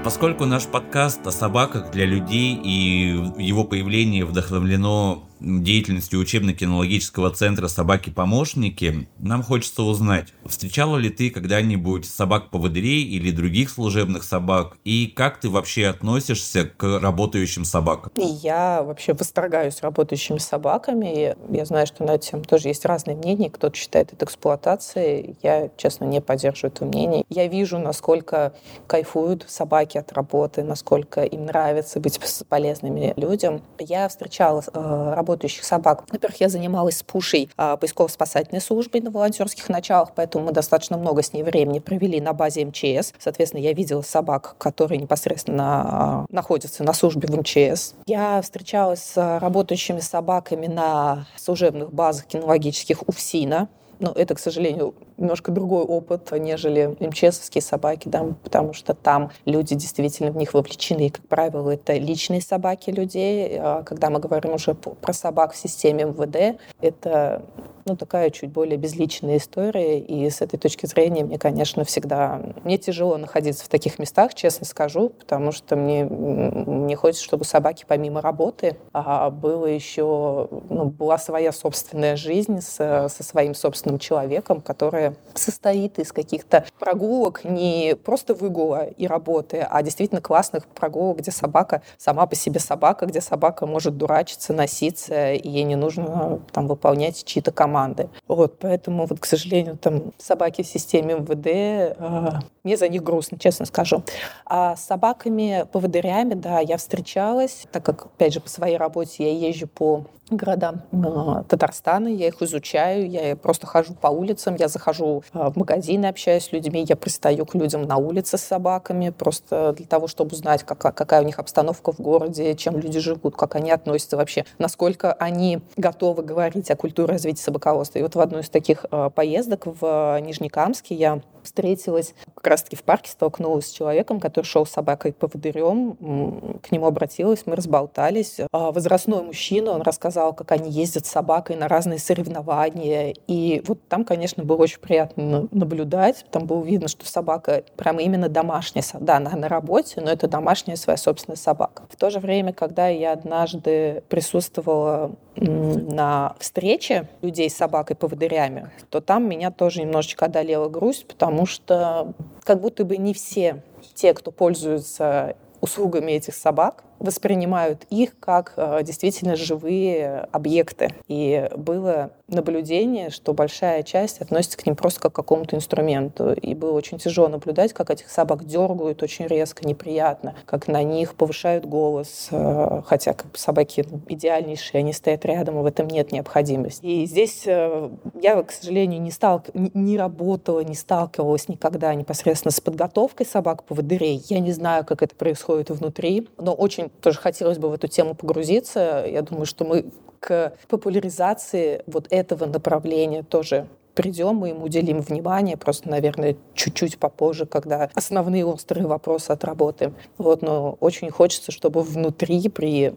Speaker 5: Поскольку наш подкаст о собаках для людей и его появление вдохновлено деятельностью учебно-кинологического центра «Собаки-помощники», нам хочется узнать, встречала ли ты когда-нибудь собак-поводырей или других служебных собак, и как ты вообще относишься к работающим собакам?
Speaker 4: Я вообще восторгаюсь работающими собаками. Я знаю, что на эту тему тоже есть разные мнения. Кто-то считает это эксплуатацией. Я, честно, не поддерживаю это мнение. Я вижу, насколько кайфуют собаки от работы, насколько им нравится быть полезными людям. Я встречала э, работающих собак. Во-первых, я занималась с Пушей а, поисково-спасательной службой на волонтерских началах, поэтому мы достаточно много с ней времени провели на базе МЧС. Соответственно, я видела собак, которые непосредственно а, находятся на службе в МЧС. Я встречалась с работающими собаками на служебных базах кинологических УФСИНа. Но это, к сожалению, немножко другой опыт, нежели МЧСовские собаки, да, потому что там люди действительно в них вовлечены. И, как правило, это личные собаки людей. А когда мы говорим уже про собак в системе МВД, это ну, такая чуть более безличная история. И с этой точки зрения мне, конечно, всегда... Мне тяжело находиться в таких местах, честно скажу, потому что мне, мне хочется, чтобы собаки помимо работы а было еще... Ну, была своя собственная жизнь с, со своим собственным человеком, которая состоит из каких-то прогулок, не просто выгула и работы, а действительно классных прогулок, где собака сама по себе собака, где собака может дурачиться, носиться, и ей не нужно там выполнять чьи-то команды. Вот, поэтому, вот, к сожалению, там собаки в системе МВД, э, мне за них грустно, честно скажу. А с собаками-поводырями, да, я встречалась, так как, опять же, по своей работе я езжу по городам э, Татарстана, я их изучаю, я просто хожу по улицам, я захожу э, в магазины, общаюсь с людьми, я пристаю к людям на улице с собаками, просто для того, чтобы узнать, какая, какая у них обстановка в городе, чем люди живут, как они относятся вообще, насколько они готовы говорить о культуре развития собаководства. И вот в одну из таких э, поездок в Нижнекамске я встретилась, как раз-таки в парке столкнулась с человеком, который шел с собакой по водырем, к нему обратилась, мы разболтались. А возрастной мужчина, он рассказал, как они ездят с собакой на разные соревнования. И вот там, конечно, было очень приятно наблюдать. Там было видно, что собака прямо именно домашняя. Да, она на работе, но это домашняя своя собственная собака. В то же время, когда я однажды присутствовала на встрече людей с собакой-поводырями, то там меня тоже немножечко одолела грусть, потому что как будто бы не все те, кто пользуется услугами этих собак, воспринимают их как э, действительно живые объекты. И было наблюдение, что большая часть относится к ним просто как к какому-то инструменту. И было очень тяжело наблюдать, как этих собак дергают очень резко, неприятно, как на них повышают голос, э, хотя как бы, собаки идеальнейшие, они стоят рядом, и в этом нет необходимости. И здесь э, я, к сожалению, не, сталк... не работала, не сталкивалась никогда непосредственно с подготовкой собак-поводырей. Я не знаю, как это происходит внутри, но очень тоже хотелось бы в эту тему погрузиться. Я думаю, что мы к популяризации вот этого направления тоже придем, мы им уделим внимание, просто, наверное, чуть-чуть попозже, когда основные острые вопросы отработаем. Вот, но очень хочется, чтобы внутри при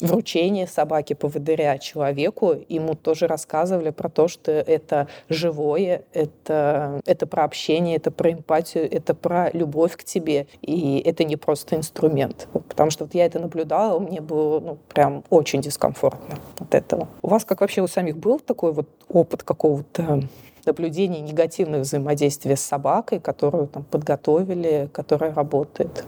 Speaker 4: вручении собаки поводыря человеку ему тоже рассказывали про то, что это живое, это, это про общение, это про эмпатию, это про любовь к тебе. И это не просто инструмент. Потому что вот я это наблюдала, мне было ну, прям очень дискомфортно от этого. У вас как вообще у самих был такой вот опыт какого-то наблюдение негативных взаимодействия с собакой, которую там подготовили, которая работает.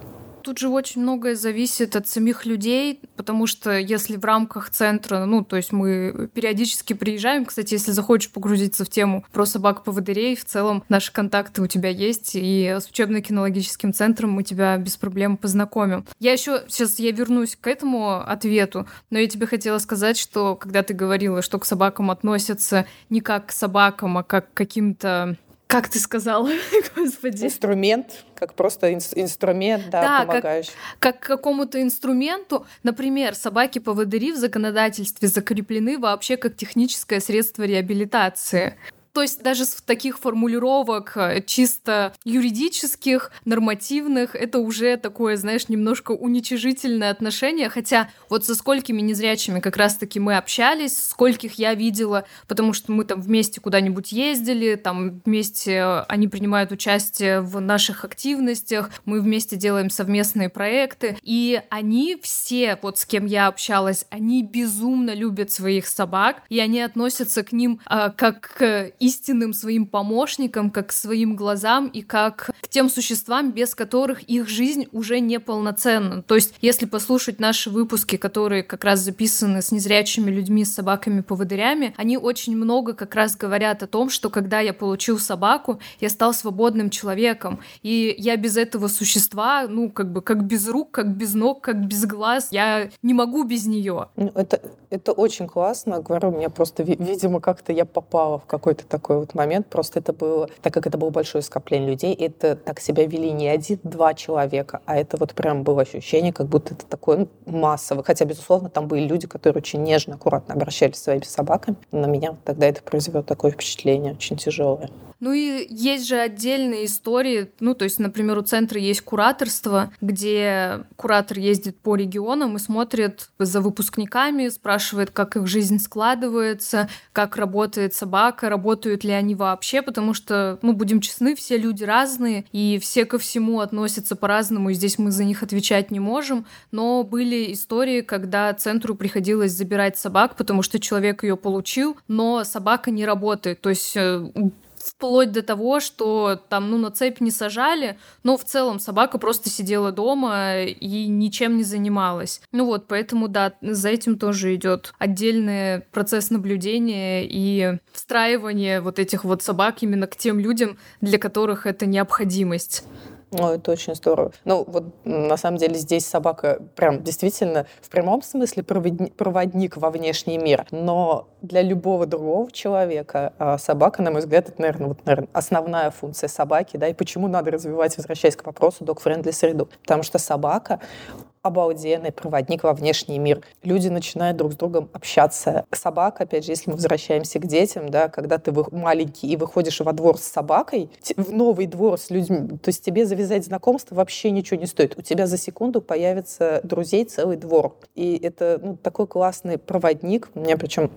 Speaker 2: Тут же очень многое зависит от самих людей, потому что если в рамках центра, ну, то есть мы периодически приезжаем, кстати, если захочешь погрузиться в тему про собак-поводырей, в целом наши контакты у тебя есть, и с учебно-кинологическим центром мы тебя без проблем познакомим. Я еще сейчас я вернусь к этому ответу, но я тебе хотела сказать, что когда ты говорила, что к собакам относятся не как к собакам, а как к каким-то как ты сказала, господи?
Speaker 4: Инструмент, как просто ин- инструмент, да, да помогающий.
Speaker 2: Как, как какому-то инструменту. Например, собаки-поводыри в законодательстве закреплены вообще как техническое средство реабилитации. То есть даже с таких формулировок э, чисто юридических, нормативных, это уже такое, знаешь, немножко уничижительное отношение, хотя вот со сколькими незрячими как раз-таки мы общались, скольких я видела, потому что мы там вместе куда-нибудь ездили, там вместе они принимают участие в наших активностях, мы вместе делаем совместные проекты, и они все, вот с кем я общалась, они безумно любят своих собак, и они относятся к ним э, как к истинным своим помощникам, как к своим глазам и как к тем существам, без которых их жизнь уже неполноценна. То есть, если послушать наши выпуски, которые как раз записаны с незрячими людьми, с собаками-поводырями, они очень много как раз говорят о том, что когда я получил собаку, я стал свободным человеком, и я без этого существа, ну, как бы, как без рук, как без ног, как без глаз, я не могу без нее.
Speaker 4: Ну, это, это очень классно. Говорю, мне просто, видимо, как-то я попала в какой-то такой вот момент. Просто это было, так как это было большое скопление людей, это так себя вели не один-два человека, а это вот прям было ощущение, как будто это такое ну, массовое. Хотя, безусловно, там были люди, которые очень нежно, аккуратно обращались с своими собаками. На меня тогда это произвело такое впечатление, очень тяжелое.
Speaker 2: Ну и есть же отдельные истории, ну то есть, например, у центра есть кураторство, где куратор ездит по регионам и смотрит за выпускниками, спрашивает, как их жизнь складывается, как работает собака, работают ли они вообще, потому что, ну будем честны, все люди разные, и все ко всему относятся по-разному, и здесь мы за них отвечать не можем, но были истории, когда центру приходилось забирать собак, потому что человек ее получил, но собака не работает, то есть э, вплоть до того, что там, ну, на цепь не сажали, но в целом собака просто сидела дома и ничем не занималась. Ну вот, поэтому, да, за этим тоже идет отдельный процесс наблюдения и встраивания вот этих вот собак именно к тем людям, для которых это необходимость.
Speaker 4: Ну, это очень здорово. Ну, вот на самом деле здесь собака прям действительно в прямом смысле проводник, во внешний мир. Но для любого другого человека а, собака, на мой взгляд, это, наверное, вот, наверное, основная функция собаки, да, и почему надо развивать, возвращаясь к вопросу, док-френдли среду. Потому что собака обалденный проводник во внешний мир. Люди начинают друг с другом общаться. Собака, опять же, если мы возвращаемся к детям, да, когда ты маленький и выходишь во двор с собакой, в новый двор с людьми, то есть тебе завязать знакомство вообще ничего не стоит. У тебя за секунду появится друзей целый двор. И это ну, такой классный проводник. У меня причем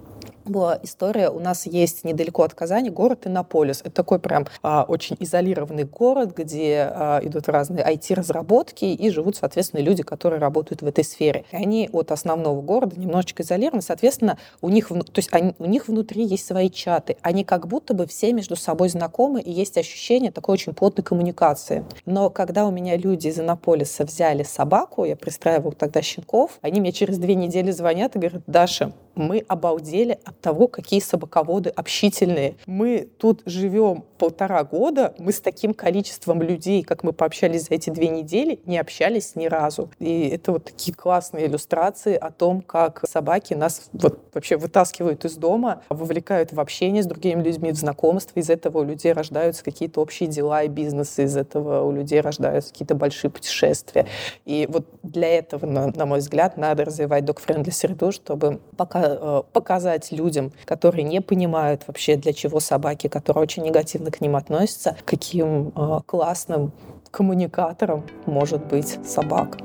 Speaker 4: была история. У нас есть недалеко от Казани город Иннополис. Это такой прям а, очень изолированный город, где а, идут разные IT-разработки и живут, соответственно, люди, которые работают в этой сфере. И они от основного города немножечко изолированы. Соответственно, у них, то есть они, у них внутри есть свои чаты. Они как будто бы все между собой знакомы, и есть ощущение такой очень плотной коммуникации. Но когда у меня люди из Иннополиса взяли собаку, я пристраивала тогда щенков, они мне через две недели звонят и говорят, Даша, мы обалдели от того, какие собаководы общительные. Мы тут живем полтора года, мы с таким количеством людей, как мы пообщались за эти две недели, не общались ни разу. И это вот такие классные иллюстрации о том, как собаки нас вот вообще вытаскивают из дома, вовлекают в общение с другими людьми, в знакомство. Из этого у людей рождаются какие-то общие дела и бизнесы, из этого у людей рождаются какие-то большие путешествия. И вот для этого, на, на мой взгляд, надо развивать док-френдли среду, чтобы пока, э, показать людям, которые не понимают вообще, для чего собаки, которые очень негативно к ним относятся, каким э, классным коммуникатором может быть собака.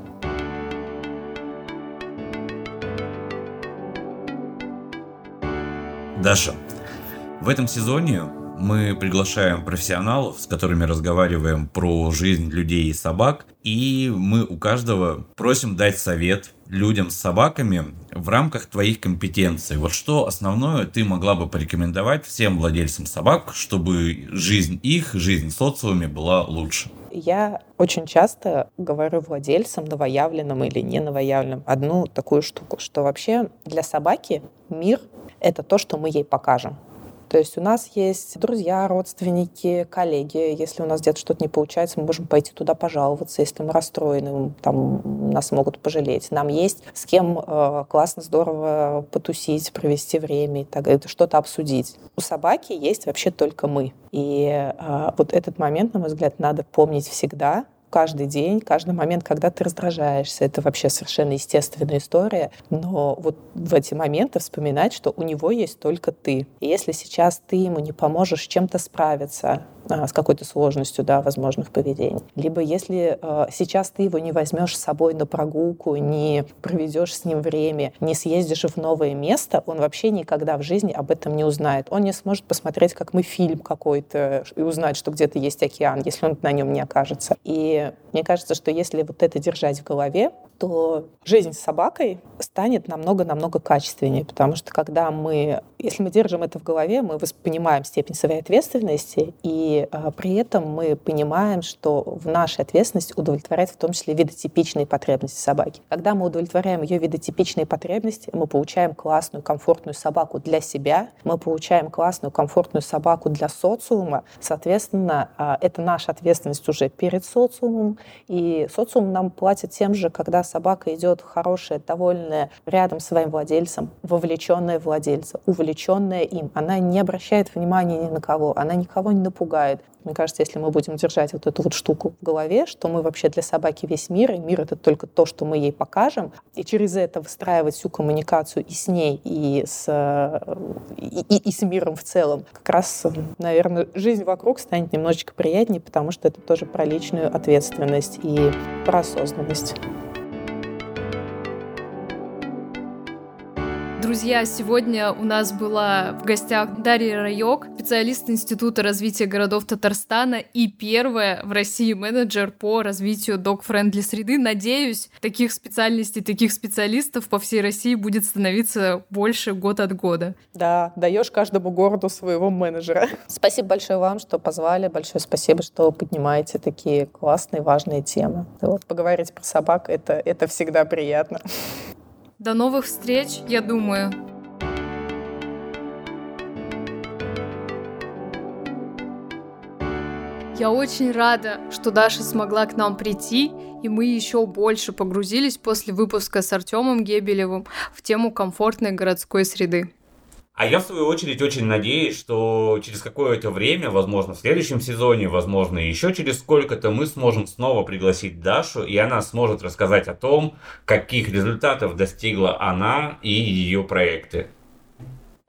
Speaker 5: Даша, в этом сезоне мы приглашаем профессионалов, с которыми разговариваем про жизнь людей и собак, и мы у каждого просим дать совет людям с собаками в рамках твоих компетенций. Вот что основное ты могла бы порекомендовать всем владельцам собак, чтобы жизнь их, жизнь социуме была лучше?
Speaker 4: Я очень часто говорю владельцам, новоявленным или не новоявленным, одну такую штуку, что вообще для собаки мир — это то, что мы ей покажем. То есть у нас есть друзья, родственники, коллеги. Если у нас где-то что-то не получается, мы можем пойти туда пожаловаться. Если мы расстроены, там нас могут пожалеть. Нам есть с кем э, классно, здорово потусить, провести время и так далее, что-то обсудить. У собаки есть вообще только мы. И э, вот этот момент, на мой взгляд, надо помнить всегда, каждый день, каждый момент, когда ты раздражаешься. Это вообще совершенно естественная история. Но вот в эти моменты вспоминать, что у него есть только ты. И если сейчас ты ему не поможешь чем-то справиться, с какой-то сложностью, да, возможных поведений. Либо если э, сейчас ты его не возьмешь с собой на прогулку, не проведешь с ним время, не съездишь в новое место, он вообще никогда в жизни об этом не узнает. Он не сможет посмотреть, как мы фильм какой-то и узнать, что где-то есть океан, если он на нем не окажется. И мне кажется, что если вот это держать в голове, то жизнь с собакой станет намного-намного качественнее, потому что когда мы, если мы держим это в голове, мы понимаем степень своей ответственности, и а, при этом мы понимаем, что в нашей ответственности удовлетворять в том числе видотипичные потребности собаки. Когда мы удовлетворяем ее видотипичные потребности, мы получаем классную, комфортную собаку для себя, мы получаем классную, комфортную собаку для социума, соответственно, а, это наша ответственность уже перед социумом, и социум нам платит тем же, когда собака идет хорошая, довольная, рядом с своим владельцем, вовлеченная владельца, увлеченная им. Она не обращает внимания ни на кого, она никого не напугает. Мне кажется, если мы будем держать вот эту вот штуку в голове, что мы вообще для собаки весь мир, и мир — это только то, что мы ей покажем, и через это выстраивать всю коммуникацию и с ней, и с, и, и, и с миром в целом, как раз, наверное, жизнь вокруг станет немножечко приятнее, потому что это тоже про личную ответственность и про осознанность.
Speaker 2: Друзья, сегодня у нас была в гостях Дарья Райок, специалист Института развития городов Татарстана и первая в России менеджер по развитию док-френдли среды. Надеюсь, таких специальностей, таких специалистов по всей России будет становиться больше год от года.
Speaker 4: Да, даешь каждому городу своего менеджера. Спасибо большое вам, что позвали. Большое спасибо, что поднимаете такие классные, важные темы. Вот, поговорить про собак это, — это всегда приятно.
Speaker 2: До новых встреч, я думаю. Я очень рада, что Даша смогла к нам прийти, и мы еще больше погрузились после выпуска с Артемом Гебелевым в тему комфортной городской среды.
Speaker 3: А я, в свою очередь, очень надеюсь, что через какое-то время, возможно, в следующем сезоне, возможно, еще через сколько-то, мы сможем снова пригласить Дашу, и она сможет рассказать о том, каких результатов достигла она и ее проекты.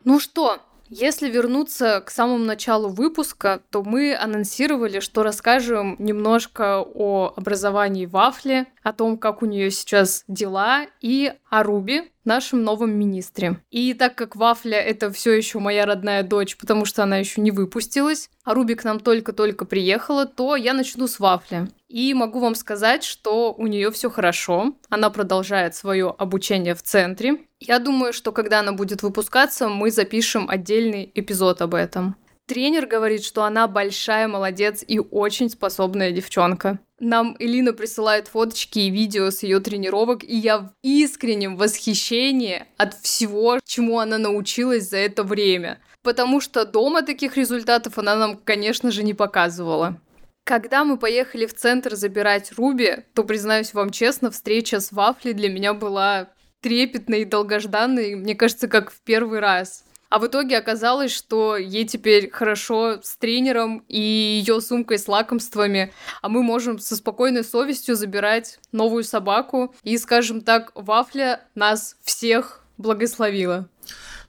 Speaker 2: Ну что, если вернуться к самому началу выпуска, то мы анонсировали, что расскажем немножко о образовании Вафли, о том, как у нее сейчас дела, и о Руби, нашем новом министре. И так как Вафля это все еще моя родная дочь, потому что она еще не выпустилась, а Руби к нам только-только приехала, то я начну с Вафли. И могу вам сказать, что у нее все хорошо. Она продолжает свое обучение в центре. Я думаю, что когда она будет выпускаться, мы запишем отдельный эпизод об этом. Тренер говорит, что она большая молодец и очень способная девчонка. Нам Элина присылает фоточки и видео с ее тренировок, и я в искреннем восхищении от всего, чему она научилась за это время. Потому что дома таких результатов она нам, конечно же, не показывала. Когда мы поехали в центр забирать Руби, то, признаюсь вам честно, встреча с Вафли для меня была трепетной и долгожданной, мне кажется, как в первый раз. А в итоге оказалось, что ей теперь хорошо с тренером и ее сумкой с лакомствами, а мы можем со спокойной совестью забирать новую собаку. И, скажем так, Вафля нас всех благословила.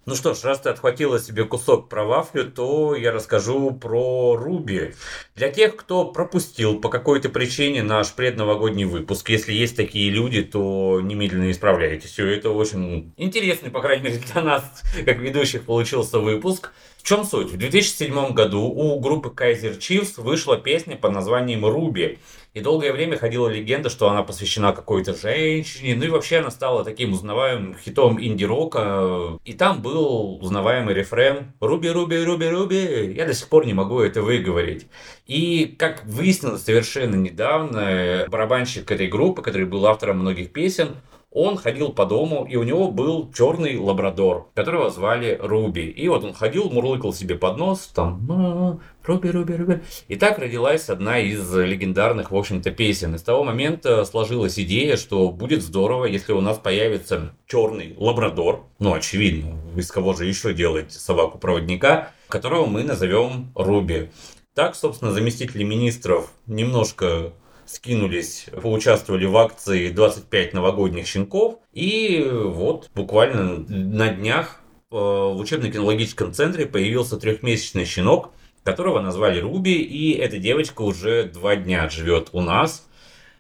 Speaker 3: Ну что ж, раз ты отхватила себе кусок про вафлю, то я расскажу про Руби. Для тех, кто пропустил по какой-то причине наш предновогодний выпуск, если есть такие люди, то немедленно исправляйтесь. Все это очень интересный, по крайней мере, для нас, как ведущих, получился выпуск. В чем суть? В 2007 году у группы Kaiser Chiefs вышла песня под названием «Руби». И долгое время ходила легенда, что она посвящена какой-то женщине. Ну и вообще она стала таким узнаваемым хитом инди-рока. И там был узнаваемый рефрен «Руби, Руби, Руби, Руби». Я до сих пор не могу это выговорить. И, как выяснилось совершенно недавно, барабанщик этой группы, который был автором многих песен, он ходил по дому, и у него был черный лабрадор, которого звали Руби. И вот он ходил, мурлыкал себе под нос, там, «А, Руби, Руби, Руби. И так родилась одна из легендарных, в общем-то, песен. И с того момента сложилась идея, что будет здорово, если у нас появится черный лабрадор, ну, очевидно, из кого же еще делать собаку-проводника, которого мы назовем Руби. Так, собственно, заместители министров немножко скинулись, поучаствовали в акции 25 новогодних щенков. И вот буквально на днях э, в учебно-кинологическом центре появился трехмесячный щенок, которого назвали Руби, и эта девочка уже два дня живет у нас.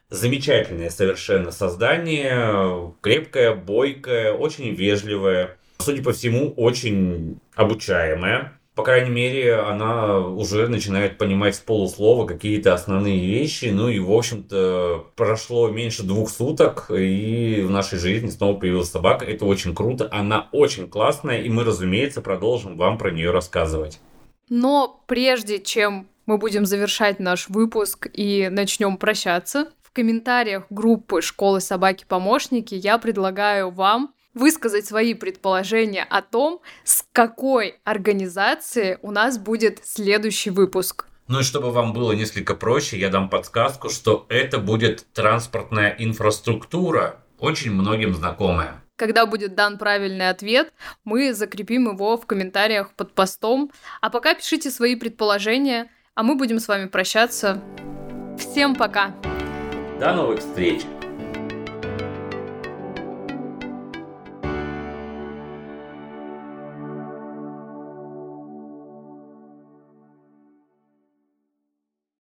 Speaker 3: Замечательное совершенно создание, крепкое, бойкое, очень вежливое, судя по всему, очень обучаемое. По крайней мере, она уже начинает понимать с полуслова какие-то основные вещи. Ну и, в общем-то, прошло меньше двух суток, и в нашей жизни снова появилась собака. Это очень круто, она очень классная, и мы, разумеется, продолжим вам про нее рассказывать.
Speaker 2: Но прежде чем мы будем завершать наш выпуск и начнем прощаться, в комментариях группы «Школы собаки-помощники» я предлагаю вам высказать свои предположения о том, с какой организации у нас будет следующий выпуск.
Speaker 3: Ну и чтобы вам было несколько проще, я дам подсказку, что это будет транспортная инфраструктура, очень многим знакомая.
Speaker 2: Когда будет дан правильный ответ, мы закрепим его в комментариях под постом. А пока пишите свои предположения, а мы будем с вами прощаться. Всем пока!
Speaker 3: До новых встреч!